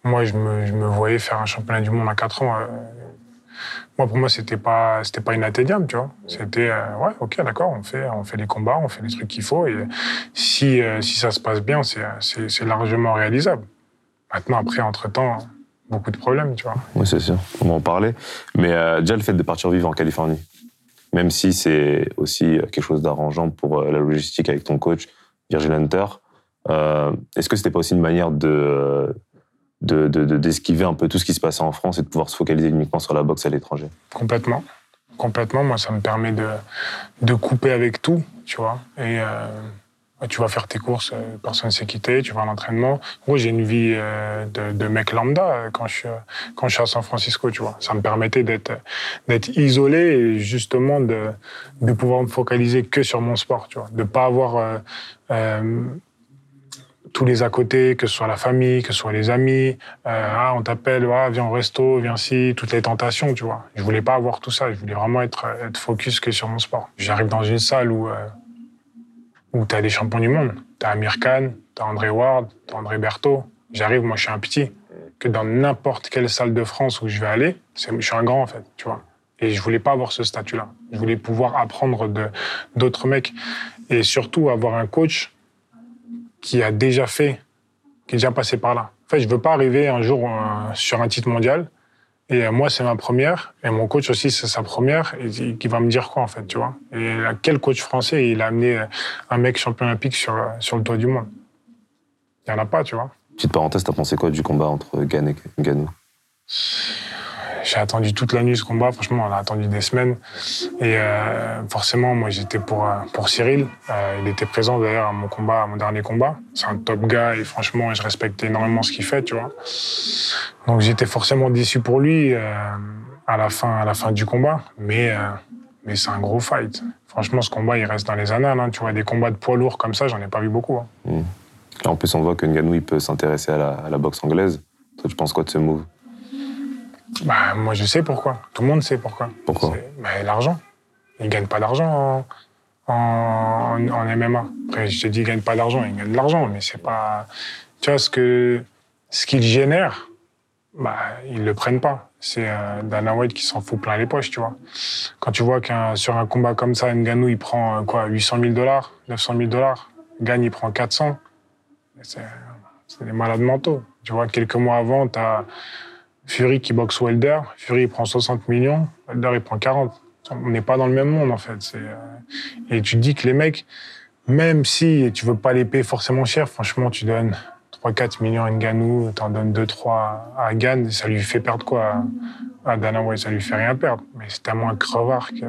Moi, je me, je me voyais faire un championnat du monde à 4 ans. euh, moi, pour moi, c'était pas, c'était pas inatteignable, tu vois. C'était, euh, ouais, ok, d'accord, on fait, on fait les combats, on fait les trucs qu'il faut. Et si, euh, si ça se passe bien, c'est, largement réalisable. Maintenant, après, entre-temps, beaucoup de problèmes, tu vois. Oui, c'est sûr. On va en parler. Mais déjà, le fait de partir vivre en Californie, même si c'est aussi quelque chose d'arrangeant pour la logistique avec ton coach, Virgil Hunter, est-ce que c'était pas aussi une manière de de- de- de- d'esquiver un peu tout ce qui se passait en France et de pouvoir se focaliser uniquement sur la boxe à l'étranger? Complètement. Complètement. Moi, ça me permet de, de couper avec tout, tu vois. Et euh, tu vas faire tes courses, euh, personne ne sait quitter, tu vas à l'entraînement. En gros, j'ai une vie euh, de, mec lambda euh, quand je, euh, quand je suis à San Francisco, tu vois. Ça me permettait d'être isolé et justement de, de pouvoir me focaliser que sur mon sport, tu vois. De pas avoir euh, euh, tous les à côté, que ce soit la famille, que ce soit les amis. Euh, ah, on t'appelle, ah, viens au resto, viens ci, toutes les tentations, tu vois. Je voulais pas avoir tout ça. Je voulais vraiment être, être focus que sur mon sport. J'arrive dans une salle où, euh, où t'as des champions du monde. T'as Amir Khan, t'as André Ward, t'as André Berthaud. J'arrive, moi, je suis un petit. Que dans n'importe quelle salle de France où je vais aller, je suis un grand, en fait, tu vois. Et je voulais pas avoir ce statut-là. Je voulais pouvoir apprendre de d'autres mecs. Et surtout avoir un coach qui a déjà fait, qui est déjà passé par là. En fait, je veux pas arriver un jour euh, sur un titre mondial et euh, moi c'est ma première et mon coach aussi c'est sa première et qui va me dire quoi en fait, tu vois. Et euh, quel coach français il a amené euh, un mec champion olympique sur sur le toit du monde Il y en a pas, tu vois. Petite parenthèse, t'as pensé quoi du combat entre Gann et Ganou J'ai attendu toute la nuit ce combat. Franchement, on a attendu des semaines. Et euh, forcément, moi, j'étais pour, euh, pour Cyril. Euh, il était présent d'ailleurs à mon combat, mon dernier combat. C'est un top gars et franchement, je respecte énormément ce qu'il fait, tu vois. Donc j'étais forcément déçu pour lui à la fin, à la fin du combat. Mais, mais c'est un gros fight. Franchement, ce combat, il reste dans les annales. hein. Tu vois, des combats de poids lourds comme ça, j'en ai pas vu beaucoup. hein. Là, en plus, on voit que Ngannou, il peut s'intéresser à à la boxe anglaise. Toi, tu penses quoi de ce move? Bah, moi, je sais pourquoi. Tout le monde sait pourquoi. Pourquoi bah, L'argent. Il gagne pas d'argent en, en, en MMA. Après, je te dis, il gagne pas d'argent. Il gagne de l'argent, mais c'est pas. Tu vois, ce que ce qu'il génère, bah, ils le prennent pas. C'est euh, Dana White qui s'en fout plein les poches, tu vois. Quand tu vois qu'un sur un combat comme ça, Ngannou, il prend euh, quoi, 800 000 dollars, 900 000 dollars. Gagne, il prend 400. C'est c'est des malades mentaux. Tu vois, quelques mois avant, t'as Fury qui boxe Wilder. Fury, il prend 60 millions. Wilder, il prend 40. On n'est pas dans le même monde, en fait. C'est, euh, Et tu te dis que les mecs, même si tu veux pas les payer forcément cher, franchement, tu donnes 3-4 millions à Ngannou, t'en donnes 2-3 à Gann, ça lui fait perdre quoi? À- à Dana White, ça lui fait rien perdre. Mais c'est tellement un crevard que,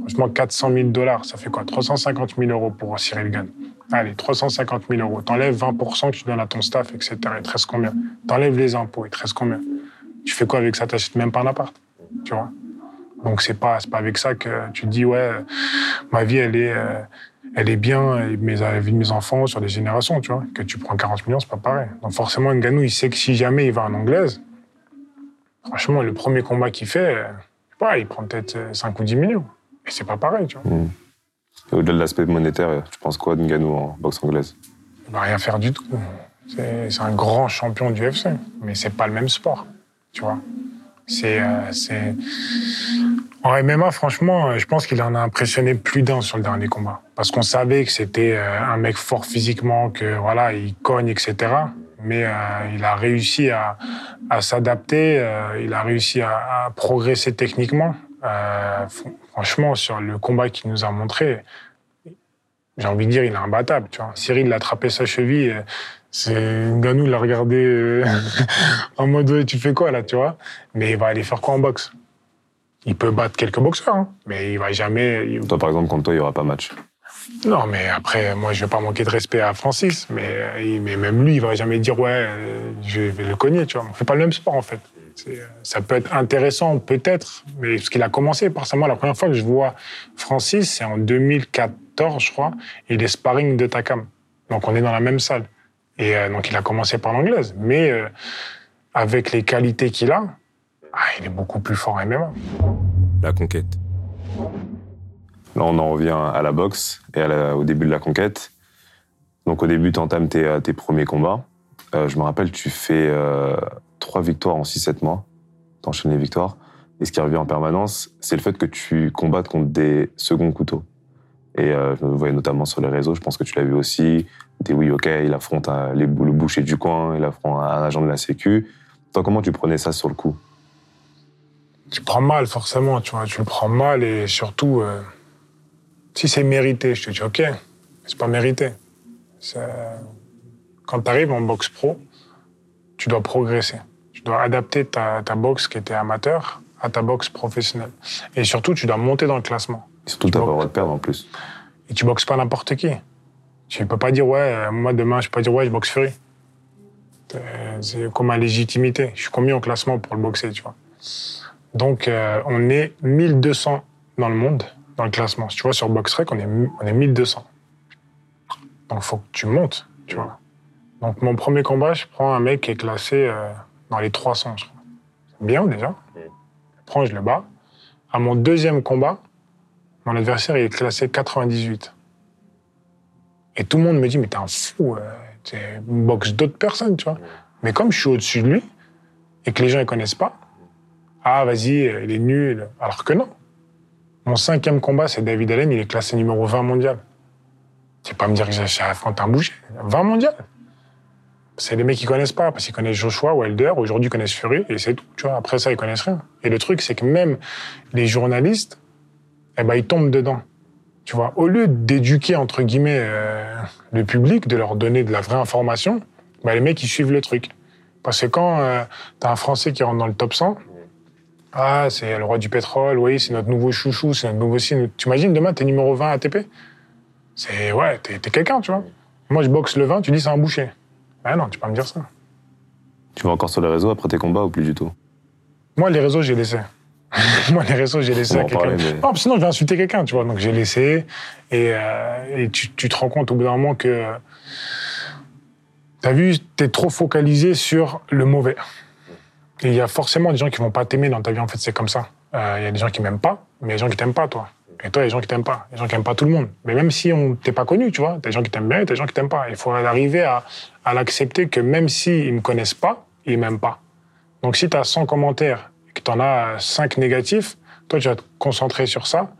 franchement, 400 000 dollars, ça fait quoi? 350 000 euros pour Cyril Gann. Allez, 350 000 euros. T'enlèves 20% que tu donnes à ton staff, etc. Il te reste combien? T'enlèves les impôts, il te reste combien? Tu fais quoi avec ça? T'achètes même pas un appart, tu vois? Donc c'est pas, c'est pas avec ça que tu te dis, ouais, ma vie, elle est, euh, elle est bien, mes, la vie de mes enfants sur des générations, tu vois? Que tu prends 40 millions, c'est pas pareil. Donc forcément, Ngannou, il sait que si jamais il va en anglaise, franchement, le premier combat qu'il fait, euh, je sais pas, il prend peut-être euh, 5 ou 10 millions. Et c'est pas pareil, tu vois? Mm. Et Au-delà de l'aspect monétaire, tu penses quoi de Ngannou en boxe anglaise? Il va rien faire du tout. C'est c'est un grand champion du UFC, mais c'est pas le même sport, tu vois. C'est, euh. En MMA, franchement, euh, je pense qu'il en a impressionné plus d'un sur le dernier combat. Parce qu'on savait que c'était euh, un mec fort physiquement, que voilà, il cogne, etc. Mais il a réussi à, à s'adapter, il a réussi à, progresser techniquement. Fr- franchement, sur le combat qu'il nous a montré, j'ai envie de dire, il est imbattable. Tu vois. Cyril l'a attrapé sa cheville. C'est Nganou l'a regardé euh, en mode Ouais, tu fais quoi là, tu vois? Mais il va aller faire quoi en boxe? Il peut battre quelques boxeurs, hein, mais il va jamais. il- Toi, par exemple, contre toi, il n'y aura pas match. Non, mais après, moi, je vais pas manquer de respect à Francis, mais, euh, il- mais même lui, il va jamais dire ouais, euh, je vais le cogner, tu vois. On fait pas le même sport en fait. Ça peut être intéressant, peut-être, mais parce qu'il a commencé, forcément, la première fois que je vois Francis, c'est en 2014, je crois, et il est sparring de Takam. Donc on est dans la même salle. Et euh, donc il a commencé par l'anglaise, mais euh, avec les qualités qu'il a, ah, il est beaucoup plus fort en MMA. La conquête. Là, on en revient à la boxe et à la- au début de la conquête. Donc, au début, tu entames tes, euh, tes premiers combats. Euh, je me rappelle, tu fais euh, trois victoires en 6-7 mois. Tu enchaînes les victoires. Et ce qui revient en permanence, c'est le fait que tu combattes contre des seconds couteaux. Et euh, je me voyais notamment sur les réseaux, je pense que tu l'as vu aussi. Des oui, ok, il affronte le boucher du coin, il affronte un agent de la Sécu. Toi, comment tu prenais ça sur le coup? Tu prends mal forcément, tu vois, tu le prends mal et surtout, euh, si c'est mérité, je te dis ok, c'est pas mérité. Quand tu arrives en boxe pro, tu dois progresser. Tu dois adapter ta boxe qui était amateur à ta boxe professionnelle. Et surtout, tu dois monter dans le classement. Surtout, t'as pas le droit de perdre en plus. Et tu boxes pas n'importe qui. Tu peux pas dire, ouais, euh, moi demain, je peux pas dire, ouais, je boxe Fury. Euh, C'est comme ma légitimité. Je suis combien au classement pour le boxer, tu vois? Donc, euh, on est 1200 dans le monde, dans le classement. Tu vois, sur BoxRec, on est, on est 1200. Donc, il faut que tu montes, tu vois. Donc, mon premier combat, je prends un mec qui est classé euh, dans les 300, je crois. C'est bien, déjà. Je le prends, je le bats. À mon deuxième combat, mon adversaire il est classé 98. Et tout le monde me dit, mais t'es un fou, euh, tu boxes d'autres personnes, tu vois. Mais comme je suis au-dessus de lui, et que les gens ne connaissent pas, ah, vas-y, euh, il est nul. Alors que non. Mon cinquième combat, c'est David Allen, il est classé numéro 20 mondial. Tu pas me dire que j'ai affronté un boucher. 20 mondial. C'est les mecs qui connaissent pas, parce qu'ils connaissent Joshua, Wilder, aujourd'hui ils connaissent Fury, et c'est tout, tu vois. Après ça, ils connaissent rien. Et le truc, c'est que même les journalistes, eh ben, ils tombent dedans. Tu vois, au lieu d'éduquer, entre guillemets, euh, le public, de leur donner de la vraie information, ben, les mecs, ils suivent le truc. Parce que quand euh, t'as un Français qui rentre dans le top 100, ah, c'est le roi du pétrole, oui, c'est notre nouveau chouchou, c'est notre nouveau signe. Tu imagines, demain, t'es numéro 20 ATP C'est, ouais, t'es t'es quelqu'un, tu vois. Moi, je boxe le 20, tu dis c'est un boucher. Ah non, tu peux pas me dire ça. Tu vas encore sur les réseaux après tes combats ou plus du tout? Moi, les réseaux, j'ai laissé. Moi, les réseaux, j'ai laissé à quelqu'un. mais- Non, sinon, je vais insulter quelqu'un, tu vois. Donc, j'ai laissé. Et, euh, et tu, tu te rends compte au bout d'un moment que. euh, T'as vu, t'es trop focalisé sur le mauvais. Et il y a forcément des gens qui vont pas t'aimer dans ta vie, en fait, c'est comme ça. Euh, Il y a des gens qui m'aiment pas, mais il y a des gens qui t'aiment pas, toi. Et toi, il y a des gens qui t'aiment pas. Il y a des gens qui aiment pas tout le monde. Mais même si on t'es pas connu, tu vois, t'as des gens qui t'aiment bien et t'as des gens qui t'aiment pas. Il faut arriver à, à l'accepter que même s'ils me connaissent pas, ils m'aiment pas. Donc si tu as 100 commentaires tu en as 5 négatifs, toi, tu vas te concentrer sur ça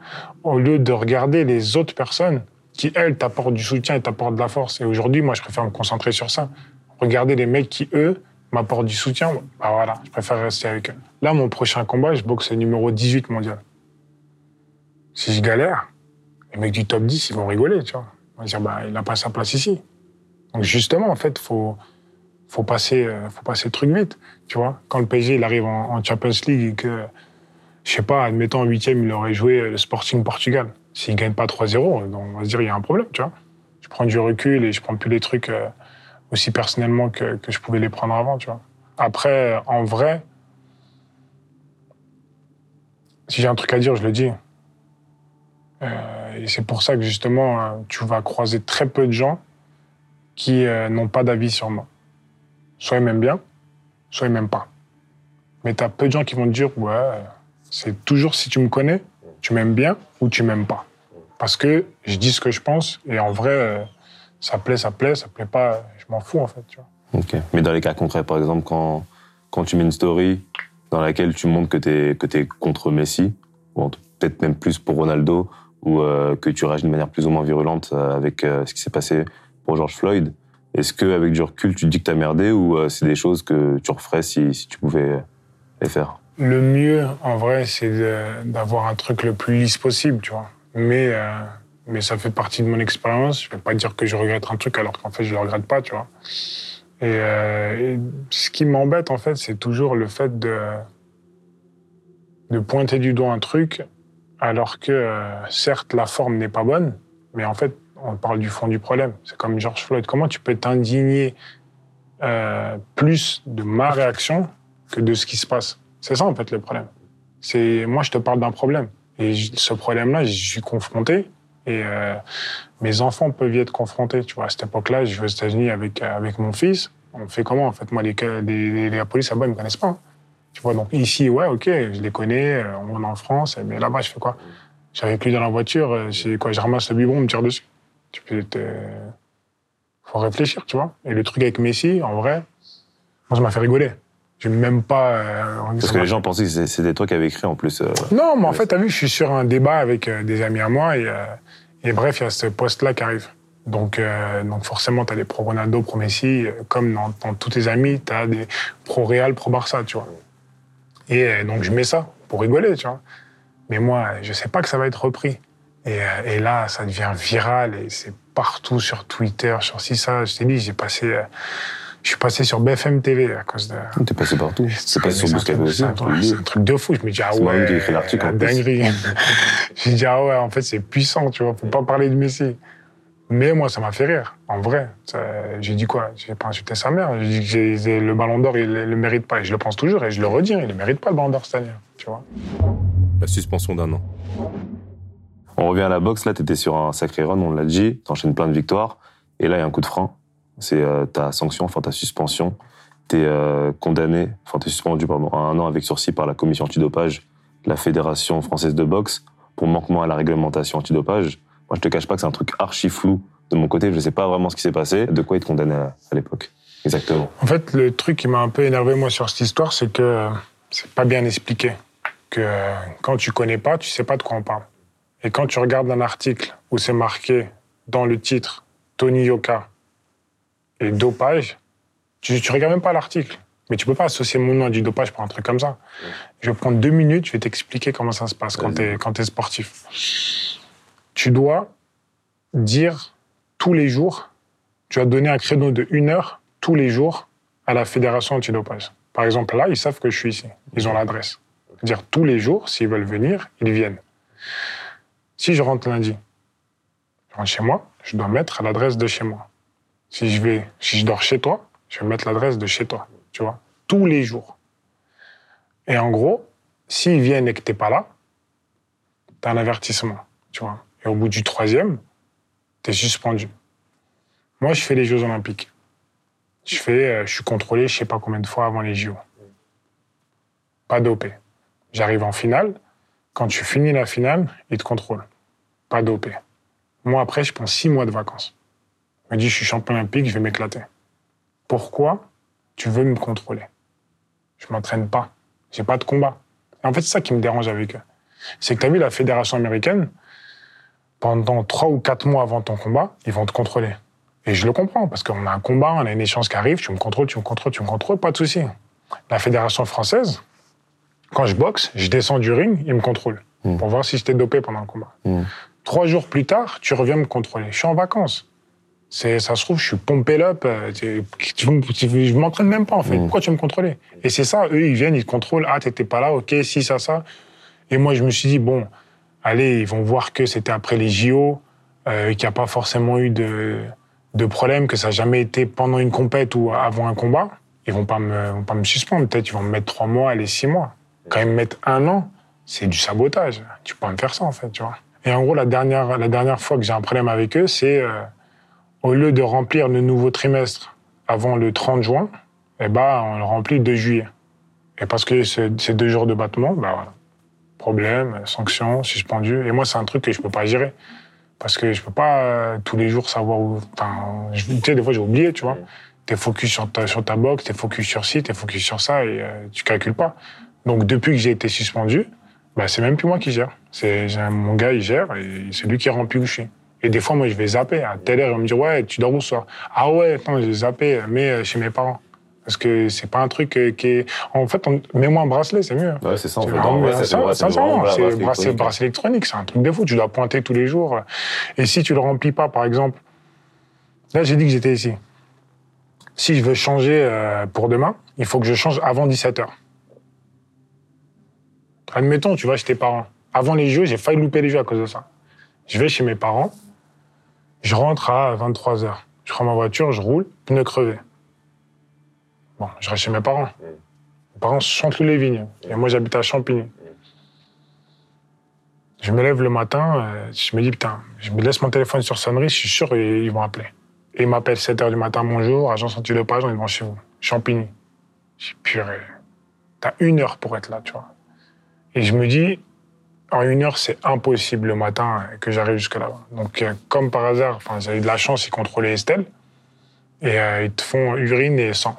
au lieu de regarder les autres personnes qui, elles, t'apportent du soutien et t'apportent de la force. Et aujourd'hui, moi, je préfère me concentrer sur ça. Regarder les mecs qui, eux, m'apportent du soutien, bah voilà, je préfère rester avec eux. Là, mon prochain combat, je boxe le numéro 18 mondial. Si je galère, les mecs du top 10, ils vont rigoler, tu vois. Ils vont dire, bah, il n'a pas sa place ici. Donc justement, en fait, faut, faut passer, euh, faut passer le truc vite, tu vois. Quand le PSG il arrive en, Champions League et que, je sais pas, admettons en huitième, il aurait joué le Sporting Portugal. S'il gagne pas 3-0, donc on va se dire il y a un problème, tu vois. Je prends du recul et je prends plus les trucs euh, aussi personnellement que, je pouvais les prendre avant, tu vois. Après, en vrai, si j'ai un truc à dire, je le dis. Euh, et c'est pour ça que justement, euh, tu vas croiser très peu de gens qui euh, n'ont pas d'avis sur moi. Soit ils m'aiment bien, soit ils m'aiment pas. Mais tu as peu de gens qui vont te dire, ouais, c'est toujours si tu me connais, tu m'aimes bien ou tu m'aimes pas. Parce que je dis ce que je pense et en vrai, euh, ça plaît, ça plaît, ça plaît pas, je m'en fous en fait. Ok. Mais dans les cas concrets, par exemple, quand, quand tu mets une story dans laquelle tu montres que tu es, que es contre Messi, ou peut-être même plus pour Ronaldo, ou euh, que tu réagis de manière plus ou moins virulente euh, avec ce qui s'est passé pour George Floyd, est-ce qu'avec du recul, tu te dis que tu as merdé ou euh, c'est des choses que tu referais si, tu pouvais les faire? Le mieux, en vrai, c'est d'avoir un truc le plus lisse possible, tu vois. Mais, euh, mais ça fait partie de mon expérience. Je vais pas dire que je regrette un truc alors qu'en fait, je le regrette pas, tu vois. Et, euh, ce qui m'embête, en fait, c'est toujours le fait de, pointer du doigt un truc alors que, certes, la forme n'est pas bonne, mais en fait, on parle du fond du problème. C'est comme George Floyd. Comment tu peux t'indigner euh, plus de ma réaction que de ce qui se passe? C'est ça, en fait, le problème. C'est Moi, je te parle d'un problème. Et ce problème-là, j'y suis confronté. Et euh, mes enfants peuvent y être confrontés. Tu vois, à cette époque-là, je vais aux États-Unis avec, euh, avec mon fils. On fait comment, en fait? Moi, les, les, la police là-bas, ils me connaissent pas. Tu vois, donc ici, ouais, ok, je les connais, on est en France, mais là-bas, je fais quoi? J'avais plus dans la voiture, quoi? Je ramasse le biberon, on me tire dessus. Tu peux te... Faut réfléchir, tu vois. Et le truc avec Messi, en vrai, moi, ça m'a fait rigoler. J'ai même pas. euh, Parce que les gens pensaient que c'était toi qui avais écrit en plus. euh, non, mais en fait, t'as vu, je suis sur un débat avec euh, des amis à moi et, et bref, il y a ce poste-là qui arrive. Donc, donc forcément, t'as des pro Ronaldo, pro Messi, comme dans, dans tous tes amis, t'as des pro Real, pro Barça, tu vois. Et donc, je mets ça pour rigoler, tu vois. Mais moi, je sais pas que ça va être repris. Et, euh, et là, ça devient viral et c'est partout sur Twitter, sur si ça. Je t'ai dit, j'ai passé, euh, je suis passé sur BFM TV à cause de. T'es passé partout. C'est passé sur C'est truc- aussi. c'est un truc- c'est de fou. Je me dis, ah C'est moi-même qui ai ouais, écrit l'article, la plus. dinguerie. J'ai dit, ah ouais, en fait, c'est puissant, tu vois, faut pas parler de Messi. Mais moi, ça m'a fait rire, en vrai. J'ai dit quoi? J'ai pas insulté sa mère. J'ai dit que le ballon d'or, il le mérite pas. Et je le pense toujours, et je le redis, il le mérite pas, le ballon d'or cette année, tu vois. La suspension d'un an. On revient à la boxe. Là, t'étais sur un sacré run, on l'a dit. T'enchaînes plein de victoires. Et là, il y a un coup de frein. C'est euh, ta sanction, enfin ta suspension. T'es euh, condamné, enfin t'es suspendu pardon, à un an avec sursis par la commission antidopage de la Fédération française de boxe pour manquement à la réglementation antidopage. Moi, je te cache pas que c'est un truc archi flou de mon côté. Je sais pas vraiment ce qui s'est passé. De quoi être condamné à, à l'époque Exactement. En fait, le truc qui m'a un peu énervé, moi, sur cette histoire, c'est que euh, c'est pas bien expliqué. Que euh, quand tu connais pas, tu sais pas de quoi on parle. Et quand tu regardes un article où c'est marqué dans le titre Tony Yoka et dopage, tu, tu regardes même pas l'article. Mais tu peux pas associer mon nom à du dopage pour un truc comme ça. Je vais prendre deux minutes, je vais t'expliquer comment ça se passe quand tu es, quand es sportif. Tu dois dire tous les jours, tu vas donner un créneau de une heure tous les jours à la fédération antidopage. Par exemple, là, ils savent que je suis ici. Ils ont l'adresse. C'est-à-dire tous les jours, s'ils veulent venir, ils viennent. Si je rentre lundi, je rentre chez moi, je dois mettre l'adresse de chez moi. Si je vais, si je dors chez toi, je vais mettre l'adresse de chez toi. Tu vois, tous les jours. Et en gros, s'ils viennent et que t'es pas là, t'as un avertissement. Tu vois. Et au bout du troisième, t'es suspendu. Moi, je fais les Jeux Olympiques. Je fais, euh, je suis contrôlé, je sais pas combien de fois avant les JO. Pas dopé. J'arrive en finale. Quand tu finis la finale, ils te contrôlent. Pas dopé. Moi, après, je prends six mois de vacances. Je me dis, je suis champion olympique, je vais m'éclater. Pourquoi tu veux me contrôler? Je m'entraîne pas. J'ai pas de combat. En fait, c'est ça qui me dérange avec eux. C'est que tu as vu la fédération américaine, pendant trois ou quatre mois avant ton combat, ils vont te contrôler. Et je le comprends, parce qu'on a un combat, on a une échéance qui arrive, tu me contrôles, tu me contrôles, tu me contrôles, pas de souci. La fédération française, quand je boxe, je descends du ring, ils me contrôlent. Pour voir si j'étais dopé pendant le combat. Mm. Trois jours plus tard, tu reviens me contrôler. Je suis en vacances. C'est, ça se trouve, je suis pompé up. euh, je m'entraîne même pas, en fait. Pourquoi tu veux me contrôler? Et c'est ça, eux, ils viennent, ils te contrôlent. Ah, t'étais pas là, ok, si, ça, ça. Et moi, je me suis dit, bon, allez, ils vont voir que c'était après les JO, euh, qu'il n'y a pas forcément eu de, de problème, que ça n'a jamais été pendant une compète ou avant un combat. Ils vont pas me, vont pas me suspendre. Peut-être ils vont me mettre trois mois, allez, six mois. Quand ils me mettent un an, c'est du sabotage. Tu peux pas me faire ça, en fait, tu vois. Et en gros, la dernière, la dernière fois que j'ai un problème avec eux, c'est euh, au lieu de remplir le nouveau trimestre avant le 30 juin, eh ben, on le remplit le 2 juillet. Et parce que c'est c'est deux jours de battement, bah voilà. Problème, sanction, suspendu. Et moi, c'est un truc que je peux pas gérer. Parce que je peux pas euh, tous les jours savoir où. Je- tu sais, des fois, j'ai oublié, tu vois. T'es focus sur ta, sur ta boxe, t'es focus sur ci, t'es focus sur ça, et euh, tu calcules pas. Donc, depuis que j'ai été suspendu, bah, c'est même plus moi qui gère. C'est mon gars, il gère, et c'est lui qui remplit où je suis. Et des fois, moi, je vais zapper. À telle heure, il me dit Ouais, tu dors où ce soir Ah ouais, attends, j'ai zappé, mais euh, chez mes parents. Parce que c'est pas un truc euh, qui est. En fait, on... mets-moi un bracelet, c'est mieux. Ouais, c'est ça, en C'est fait. c'est- ça, ouais, c'est bracelet bracelet, électronique. c'est un truc de fou. Tu dois pointer tous les jours. Et si tu le remplis pas, par exemple, là, j'ai dit que j'étais ici. Si je veux changer euh, pour demain, il faut que je change avant 17h. Admettons, tu vas chez tes parents. Avant les jeux, j'ai failli louper les jeux à cause de ça. Je vais chez mes parents, je rentre à 23h. Je prends ma voiture, je roule, pneu crevé. Bon, je reste chez mes parents. Mes parents chantent les vignes. Et moi, j'habite à Champigny. Je me lève le matin, euh, je me dis, putain, je me laisse mon téléphone sur sonnerie, je suis sûr qu'ils vont appeler. Et ils m'appellent 7 h du matin, bonjour, agent senti le page, on est devant chez vous. Champigny. J'ai purée. T'as une heure pour être là, tu vois. Et je me dis, en une heure, c'est impossible le matin que j'arrive jusque là-bas. Donc, euh, comme par hasard, j'ai eu de la chance, ils contrôlaient Estelle. Et euh, ils te font urine et sang.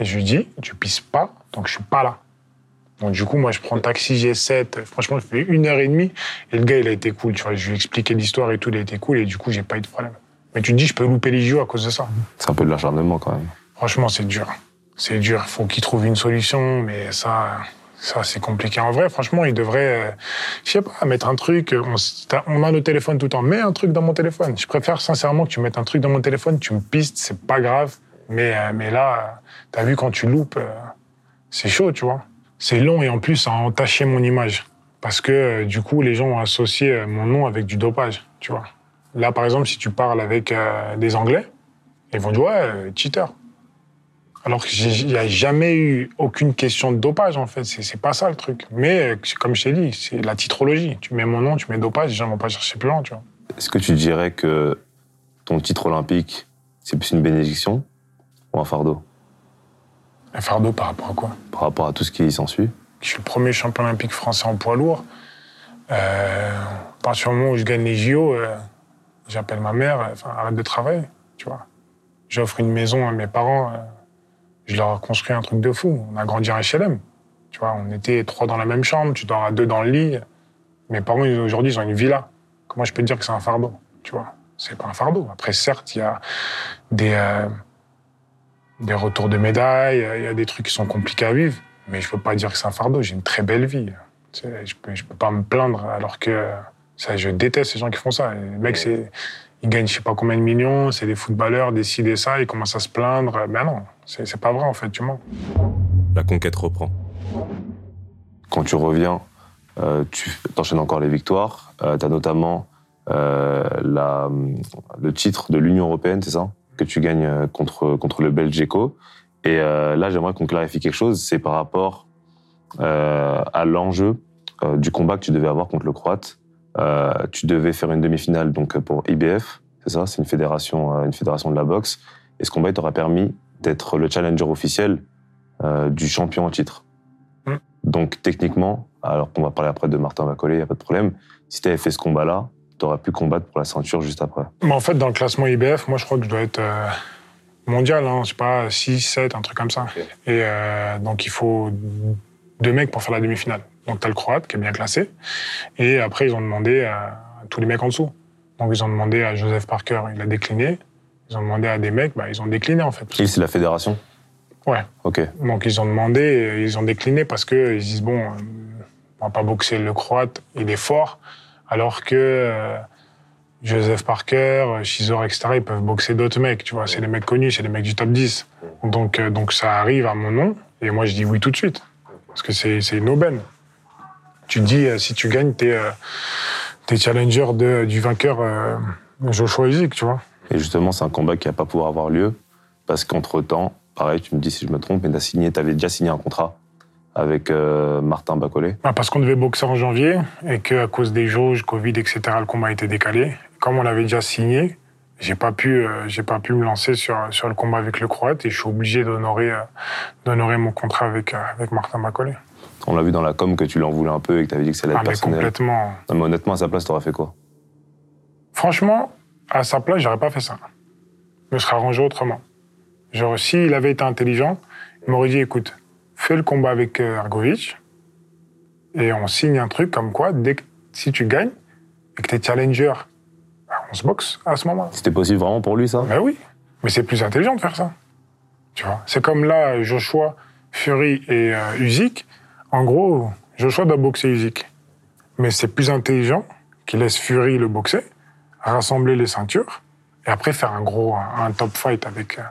Et je lui dis, tu pisses pas, donc je suis pas là. Donc du coup, moi, je prends le taxi G7. Franchement, je fais une heure et demie. Et le gars, il a été cool, tu vois. Je lui ai expliqué l'histoire et tout, il a été cool. Et du coup, j'ai pas eu de problème. Mais tu te dis, je peux louper les JO à cause de ça. C'est un peu de l'acharnement quand même. Franchement, c'est dur. C'est dur. Faut qu'il trouve une solution, mais ça, ça c'est compliqué. En vrai, franchement, il devrait, euh, je sais pas, mettre un truc. T'as- on a le téléphone tout le temps. Mets un truc dans mon téléphone. Je préfère sincèrement que tu mettes un truc dans mon téléphone. Tu me pistes, c'est pas grave. Mais, euh, mais là, euh, t'as vu quand tu loupes, euh, c'est chaud, tu vois. C'est long et en plus, ça a entaché mon image. Parce que euh, du coup, les gens ont associé euh, mon nom avec du dopage, tu vois. Là, par exemple, si tu parles avec euh, des Anglais, ils vont dire ouais, euh, cheater. Alors qu'il n'y a jamais eu aucune question de dopage, en fait. C'est pas ça le truc. Mais euh, c'est comme je t'ai dit, c'est la titrologie. Tu mets mon nom, tu mets dopage, les gens vont pas chercher plus loin, tu vois. Est-ce que tu dirais que ton titre olympique, c'est plus une bénédiction ou un fardeau? Un fardeau par rapport à quoi? Par rapport à tout ce qui s'ensuit Je suis le premier champion olympique français en poids lourd. Euh, à partir du moment où je gagne les JO, euh, j'appelle ma mère, enfin, arrête de travailler, tu vois. J'offre une maison à mes parents, euh, je leur ai construit un truc de fou. On a grandi en HLM, tu vois. On était trois dans la même chambre, tu dors à deux dans le lit. Mes parents, aujourd'hui, ils ont une villa. Comment je peux te dire que c'est un fardeau, tu vois? C'est pas un fardeau. Après, certes, il y a des, euh, des retours de médailles, il y a des trucs qui sont compliqués à vivre, mais je peux pas dire que c'est un fardeau. J'ai une très belle vie. Tu sais, Je peux, je peux pas me plaindre alors que ça, je déteste ces gens qui font ça. Les mecs, c'est, ils gagnent je sais pas combien de millions, c'est des footballeurs, des ci, des ça, ils commencent à se plaindre. Ben non, c'est pas vrai en fait, tu mens. La conquête reprend. Quand tu reviens, euh, tu enchaînes encore les victoires. tu as notamment euh, la, le titre de l'Union européenne, c'est ça Que tu gagnes euh, contre, contre le Belge Eco. Et euh, là, j'aimerais qu'on clarifie quelque chose. C'est par rapport euh, à l'enjeu euh, du combat que tu devais avoir contre le Croate. Euh, tu devais faire une demi-finale donc pour IBF, c'est ça? C'est une fédération, euh, une fédération de la boxe. Et ce combat il t'aura permis d'être le challenger officiel euh, du champion en titre. Mm. Donc techniquement, alors qu'on va parler après de Martin Vacolé, il n'y a pas de problème, si tu avais fait ce combat-là, tu aurais pu combattre pour la ceinture juste après. Mais en fait, dans le classement IBF, moi, je crois que je dois être euh, mondial, hein, je sais pas, 6, 7, un truc comme ça. Et euh, donc, il faut deux mecs pour faire la demi-finale. Donc, tu as le Croate qui est bien classé. Et après, ils ont demandé à tous les mecs en dessous. Donc, ils ont demandé à Joseph Parker, il a décliné. Ils ont demandé à des mecs, bah, ils ont décliné, en fait. Et c'est la fédération? Ouais. Ok. Donc, ils ont demandé, ils ont décliné parce qu'ils disent, bon, euh, on va pas boxer le Croate, il est fort, alors que euh, Joseph Parker, Shizor, etc., ils peuvent boxer d'autres mecs, tu vois. C'est des mecs connus, c'est des mecs du top 10. Donc, euh, donc ça arrive à mon nom, et moi, je dis oui tout de suite. Parce que c'est une aubaine. Tu te dis, euh, si tu gagnes, t'es euh, t'es challenger de, du vainqueur euh, Joshua Isaac, tu vois. Et justement, c'est un combat qui va pas pouvoir avoir lieu parce qu'entre-temps, pareil, tu me dis si je me trompe, mais tu signé, avais déjà signé un contrat avec euh, Martin Bacolé Bah, Parce qu'on devait boxer en janvier et qu'à cause des jauges, Covid, etc., le combat a été décalé. Comme on l'avait déjà signé, j'ai pas pu, euh, j'ai pas pu me lancer sur, sur le combat avec le Croate et je suis obligé d'honorer, euh, d'honorer mon contrat avec, euh, avec Martin Bacolé. On l'a vu dans la com que tu l'en voulais un peu et que tu avais dit que ça allait Ah, être mais personnel. complètement. Non, mais honnêtement, à sa place, t'aurais fait quoi? Franchement, à sa place, j'aurais pas fait ça. Je me serais arrangé autrement. Genre, s'il avait été intelligent, il m'aurait dit, écoute, fais le combat avec Argovic et on signe un truc comme quoi, dès que, si tu gagnes et que t'es challenger, on se boxe à ce moment-là. C'était possible vraiment pour lui, ça? Ben oui, mais c'est plus intelligent de faire ça. Tu vois, c'est comme là, Joshua, Fury et euh, Usyk. En gros, Joshua doit boxer Usyk. Mais c'est plus intelligent qu'il laisse Fury le boxer, rassembler les ceintures, et après faire un gros, un, un top fight avec, euh,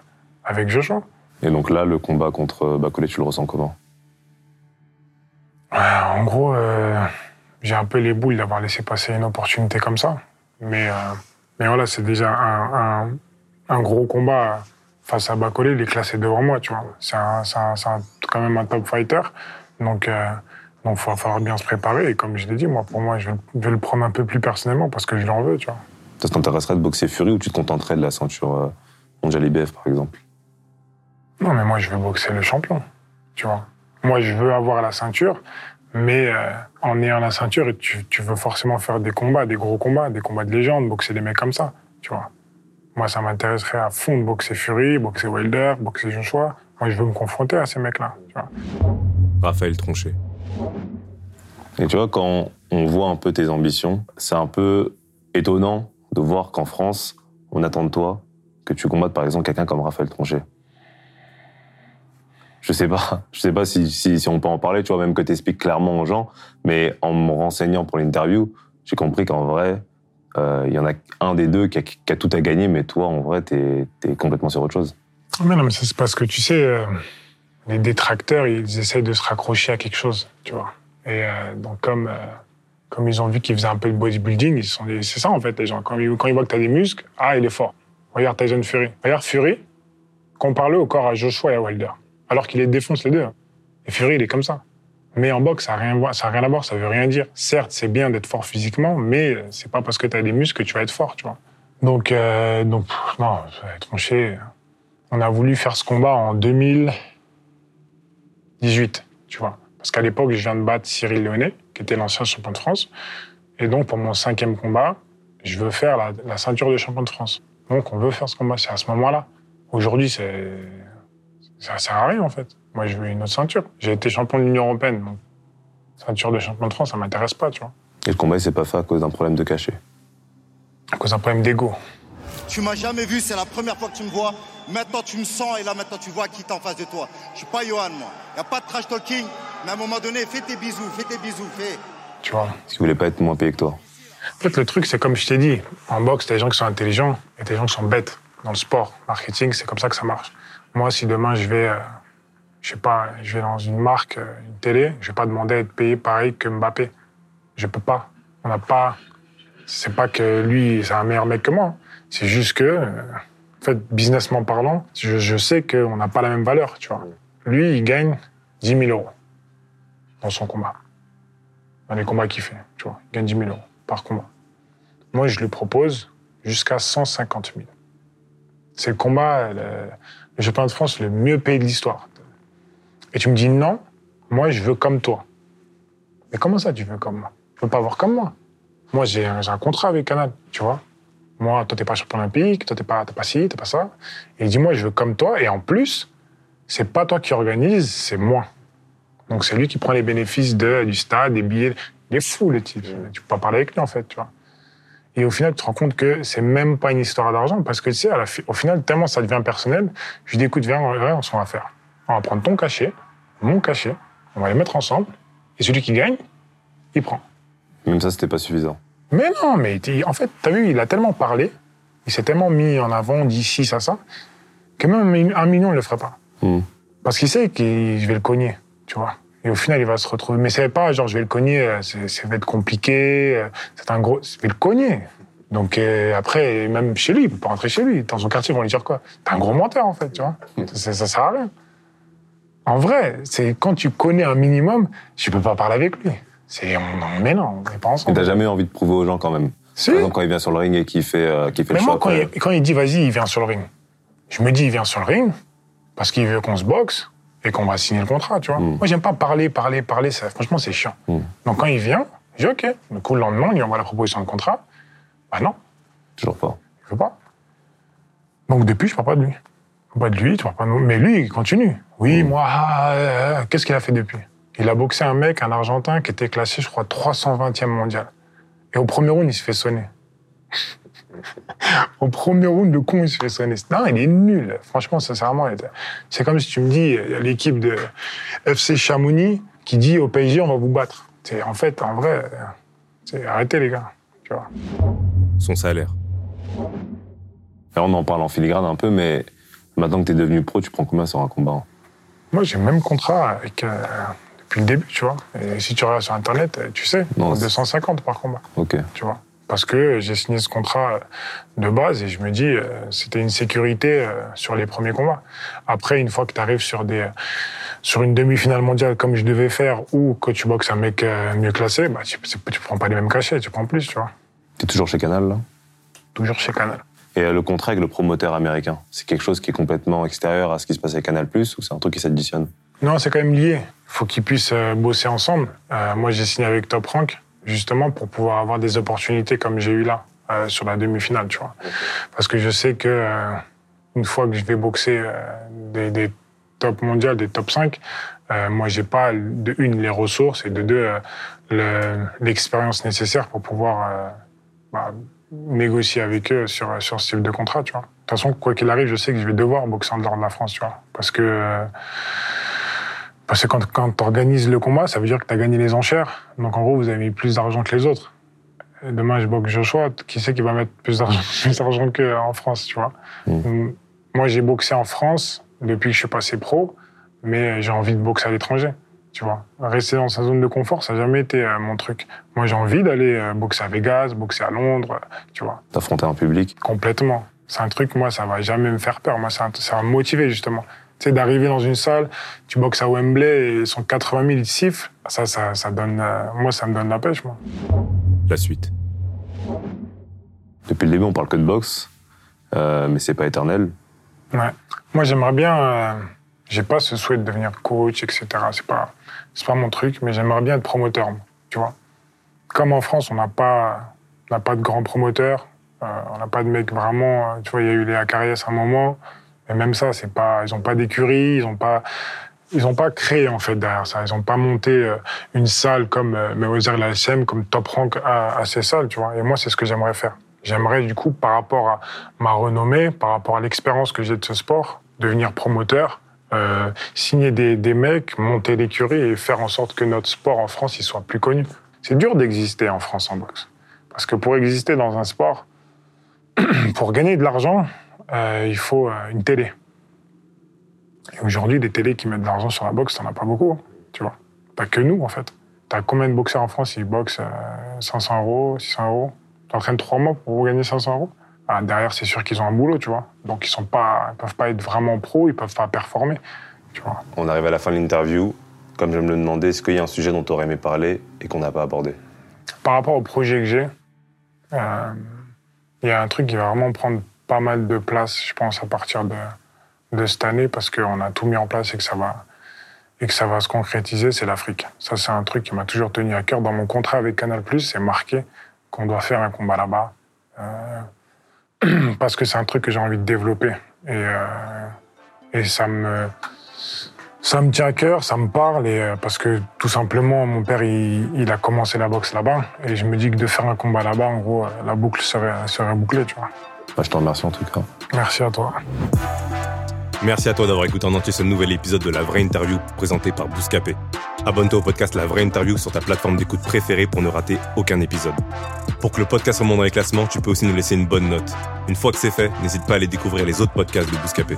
avec Joshua. Et donc là, le combat contre Bacolé, tu le ressens comment? Ouais, en gros, euh, j'ai un peu les boules d'avoir laissé passer une opportunité comme ça. Mais, euh, mais voilà, c'est déjà un, un, un gros combat face à Bacolé. Il est classé devant moi, tu vois. C'est quand même un top fighter. Donc, euh, donc, il va falloir bien se préparer. Et comme je l'ai dit, moi, pour moi, je vais, le prendre un peu plus personnellement parce que je l'en veux, tu vois. Ça t'intéresserait de boxer Fury ou tu te contenterais de la ceinture euh, mondiale IBF, par exemple? Non, mais moi, je veux boxer le champion, tu vois. Moi, je veux avoir la ceinture, mais euh, en ayant la ceinture, tu, tu veux forcément faire des combats, des gros combats, des combats de légende, boxer des mecs comme ça, tu vois. Moi, ça m'intéresserait à fond de boxer Fury, boxer Wilder, boxer Joshua. Moi, je veux me confronter à ces mecs-là, tu vois. Raphaël Tronchet. Et tu vois, quand on voit un peu tes ambitions, c'est un peu étonnant de voir qu'en France, on attend de toi que tu combattes par exemple quelqu'un comme Raphaël Tronchet. Je sais pas, je sais pas si, on peut en parler, tu vois, même que tu expliques clairement aux gens, mais en me renseignant pour l'interview, j'ai compris qu'en vrai, euh, il y en a un des deux qui a, tout à gagner, mais toi, en vrai, t'es es complètement sur autre chose. Mais non, mais ça, c'est parce que tu sais, euh, les détracteurs, ils essayent de se raccrocher à quelque chose, tu vois. Et euh, donc, comme, euh, comme ils ont vu qu'ils faisaient un peu de bodybuilding, ils sont c'est ça en fait, les gens. Quand ils, voient que tu as des muscles, ah, il est fort. Regarde Tyson Fury. Regarde Fury, compare-le au corps à Joshua et à Wilder. Alors qu'il les défonce les deux. hein. Et Fury, il est comme ça. Mais en boxe, ça n'a rien, ça a rien à voir, ça veut rien dire. Certes, c'est bien d'être fort physiquement, mais c'est pas parce que tu as des muscles que tu vas être fort, tu vois. Donc, euh, donc non, ça va être tranché. On a voulu faire ce combat en 2018, tu vois. Parce qu'à l'époque, je viens de battre Cyril Léonet, qui était l'ancien champion de France. Et donc, pour mon cinquième combat, je veux faire la, la ceinture de champion de France. Donc, on veut faire ce combat. C'est à ce moment-là. Aujourd'hui, c'est, ça sert à rien, en fait. Moi, je veux une autre ceinture. J'ai été champion de l'Union Européenne. Donc, ceinture de champion de France, ça m'intéresse pas, tu vois. Et le combat, il s'est pas fait à cause d'un problème de cachet. À cause d'un problème d'ego. Tu m'as jamais vu, c'est la première fois que tu me vois. Maintenant tu me sens et là maintenant tu vois qui est en face de toi. Je suis pas Johan moi. Y a pas de trash talking, mais à un moment donné, fais tes bisous, fais tes bisous, fais. Tu vois. Si vous voulez pas être moins payé que toi. En fait, le truc, c'est comme je t'ai dit, en boxe, t'as des gens qui sont intelligents et des gens qui sont bêtes. Dans le sport, marketing, c'est comme ça que ça marche. Moi, si demain je vais, euh, je sais pas, je vais dans une marque, euh, une télé, je vais pas demander à être payé pareil que Mbappé. Je peux pas. On n'a pas. C'est pas que lui, c'est un meilleur mec que moi. C'est juste que, euh, en fait, businessment parlant, je, je sais qu'on n'a pas la même valeur, tu vois. Lui, il gagne 10 000 euros dans son combat. Dans les combats qu'il fait, tu vois. Il gagne 10 000 euros par combat. Moi, je lui propose jusqu'à 150 000. C'est le combat, le championnat de France le mieux payé de l'histoire. Et tu me dis non, moi, je veux comme toi. Mais comment ça, tu veux comme moi? Je veux pas avoir comme moi. Moi, j'ai un, un contrat avec Canal, tu vois. Moi, toi, t'es pas champion olympique, toi, t'es pas, pas ci, t'es pas ça. Et il dit, moi, je veux comme toi. Et en plus, c'est pas toi qui organise, c'est moi. Donc, c'est lui qui prend les bénéfices de, du stade, des billets. Il est fou, le type. Tu peux pas parler avec lui, en fait, tu vois. Et au final, tu te rends compte que c'est même pas une histoire d'argent, parce que tu sais, à la fi- au final, tellement ça devient personnel, je lui dis, écoute, viens, on s'en va faire. On va prendre ton cachet, mon cachet, on va les mettre ensemble, et celui qui gagne, il prend. Même ça, c'était pas suffisant. Mais non, mais en fait, t'as vu, il a tellement parlé, il s'est tellement mis en avant d'ici, ça, ça, que même un million, il le ferait pas. Hmm. Parce qu'il sait que je vais le cogner, tu vois. Et au final, il va se retrouver. Mais c'est pas genre, je vais le cogner, euh, ça va être compliqué, euh, c'est un gros. Je vais le cogner. Donc euh, après, même chez lui, il peut pas rentrer chez lui. Dans son quartier, ils vont lui dire quoi? T'es un gros menteur, en fait, tu vois. Ça, ça sert à rien. En vrai, c'est quand tu connais un minimum, tu peux pas parler avec lui. C'est on, on mais non, on n'est pas ensemble. t'as jamais envie de prouver aux gens quand même? Si. Par exemple, quand il vient sur le ring et qu'il fait, euh, qu'il fait Mais le moi, choix. quand après- il, quand il dit vas-y, il vient sur le ring, je me dis il vient sur le ring parce qu'il veut qu'on se boxe et qu'on va signer le contrat, tu vois. Mm. Moi, j'aime pas parler, parler, parler. Ça, franchement, c'est chiant. Mm. Donc quand il vient, je dis ok. Du coup, le lendemain, on lui envoie la proposition de contrat. Bah non, Toujours pas. il veut pas. Donc depuis, je parle pas de lui. Je parle pas de lui, tu parles pas de nous. Mais lui, il continue. Oui, moi, ah, ah, ah, qu'est-ce qu'il a fait depuis? Il a boxé un mec, un Argentin, qui était classé, je crois, 320e mondial. Et au premier round, il se fait sonner. au premier round, le con, il se fait sonner. Non, il est nul. Franchement, sincèrement, c'est comme si tu me dis, il y a l'équipe de FC Chamonix qui dit au PSG, on va vous battre. C'est- En fait, en vrai, c'est- arrêtez les gars. Tu vois. Son salaire. On en parle en filigrane un peu, mais maintenant que t'es devenu pro, tu prends combien sur un combat Moi, j'ai le même contrat avec, euh, depuis le début, tu vois. Et si tu regardes sur Internet, tu sais, Non, c'est- 250 par combat, Ok. tu vois. Parce que j'ai signé ce contrat de base et je me dis, euh, c'était une sécurité euh, sur les premiers combats. Après, une fois que tu arrives sur, des, sur une demi-finale mondiale comme je devais faire ou que tu boxes un mec euh, mieux classé, bah, tu, tu prends pas les mêmes cachets, tu prends plus, tu vois. T'es toujours chez Canal, là? Toujours chez Canal. Et le contrat avec le promoteur américain, c'est quelque chose qui est complètement extérieur à ce qui se passe avec Canal+, ou c'est un truc qui s'additionne? Non, c'est quand même lié. Il faut qu'ils puissent bosser ensemble. Euh, moi, j'ai signé avec Top Rank, justement, pour pouvoir avoir des opportunités comme j'ai eu là, euh, sur la demi-finale, tu vois. Parce que je sais que euh, une fois que je vais boxer euh, des, des top mondiales, des top 5, euh, moi, j'ai pas, de une, les ressources, et de deux, euh, le- l'expérience nécessaire pour pouvoir euh, bah, négocier avec eux sur, sur ce type de contrat, tu vois. De toute façon, quoi qu'il arrive, je sais que je vais devoir boxer en dehors de la France, tu vois. Parce que... parce que quand, quand tu organises le combat, ça veut dire que tu as gagné les enchères. Donc en gros, vous avez mis plus d'argent que les autres. Et demain, je boxe Joshua, qui sait qui va mettre plus d'argent qu'en France, tu vois? Mm. Moi, j'ai boxé en France depuis que je suis passé pro, mais j'ai envie de boxer à l'étranger, tu vois? Rester dans sa zone de confort, ça n'a jamais été euh, mon truc. Moi, j'ai envie d'aller euh, boxer à Vegas, boxer à Londres, tu vois? D'affronter un public Complètement. C'est un truc, moi, ça va jamais me faire peur. Moi, ça va me motiver, justement. Tu sais, d'arriver dans une salle, tu boxes à Wembley et sont 80 000, ils te sifflent. Ça, ça, ça donne, euh, moi, ça me donne la pêche, moi. La suite. Depuis le début, on parle que de boxe, euh, mais c'est pas éternel. Ouais. Moi, j'aimerais bien. euh, j'ai pas ce souhait de devenir coach, etc. C'est pas, c'est pas mon truc, mais j'aimerais bien être promoteur, moi, tu vois. Comme en France, on n'a pas, on pas de grands promoteurs, euh, on n'a pas de mecs vraiment. euh, Tu vois, il y a eu les Acarias à un moment, mais même ça, c'est pas, ils ont pas d'écurie, ils ont pas. Ils n'ont pas créé en fait derrière ça. Ils n'ont pas monté euh, une salle comme, euh, mais on va dire la SM, comme Top Rank à, ces salles, tu vois. Et moi, c'est ce que j'aimerais faire. J'aimerais du coup, par rapport à ma renommée, par rapport à l'expérience que j'ai de ce sport, devenir promoteur, euh, signer des, des mecs, monter l'écurie et faire en sorte que notre sport en France il soit plus connu. C'est dur d'exister en France en boxe. Parce que pour exister dans un sport, pour gagner de l'argent, euh, il faut euh, une télé. Et aujourd'hui, des télés qui mettent de l'argent sur la boxe, t'en as pas beaucoup, hein, tu vois. Pas que nous, en fait. T'as combien de boxeurs en France qui boxent euh, 500 euros, 600 euros? T'entraînes trois mois pour gagner 500 euros? Ah, Derrière, c'est sûr qu'ils ont un boulot, tu vois. Donc, ils sont pas, ils peuvent pas être vraiment pros, ils peuvent pas performer, tu vois. On arrive à la fin de l'interview. Comme je me le demandais, est-ce qu'il y a un sujet dont tu aurais aimé parler et qu'on n'a pas abordé? Par rapport au projet que j'ai, euh, il y a un truc qui va vraiment prendre pas mal de place, je pense, à partir de, cette année, parce qu'on a tout mis en place et que ça va, et que ça va se concrétiser, c'est l'Afrique. Ça, c'est un truc qui m'a toujours tenu à cœur. Dans mon contrat avec Canal+, c'est marqué qu'on doit faire un combat là-bas, euh, parce que c'est un truc que j'ai envie de développer. Et, euh, et ça me... Ça me tient à cœur, ça me parle, et, euh, parce que tout simplement, mon père, il, a commencé la boxe là-bas, et je me dis que de faire un combat là-bas, en gros, la boucle serait bouclée, tu vois. Bah, Je te remercie en tout cas. Merci à toi. Merci à toi d'avoir écouté en entier ce nouvel épisode de La Vraie Interview présenté par Bouscapé. Abonne-toi au podcast La Vraie Interview sur ta plateforme d'écoute préférée pour ne rater aucun épisode. Pour que le podcast remonte dans les classements, tu peux aussi nous laisser une bonne note. Une fois que c'est fait, n'hésite pas à aller découvrir les autres podcasts de Bouscapé.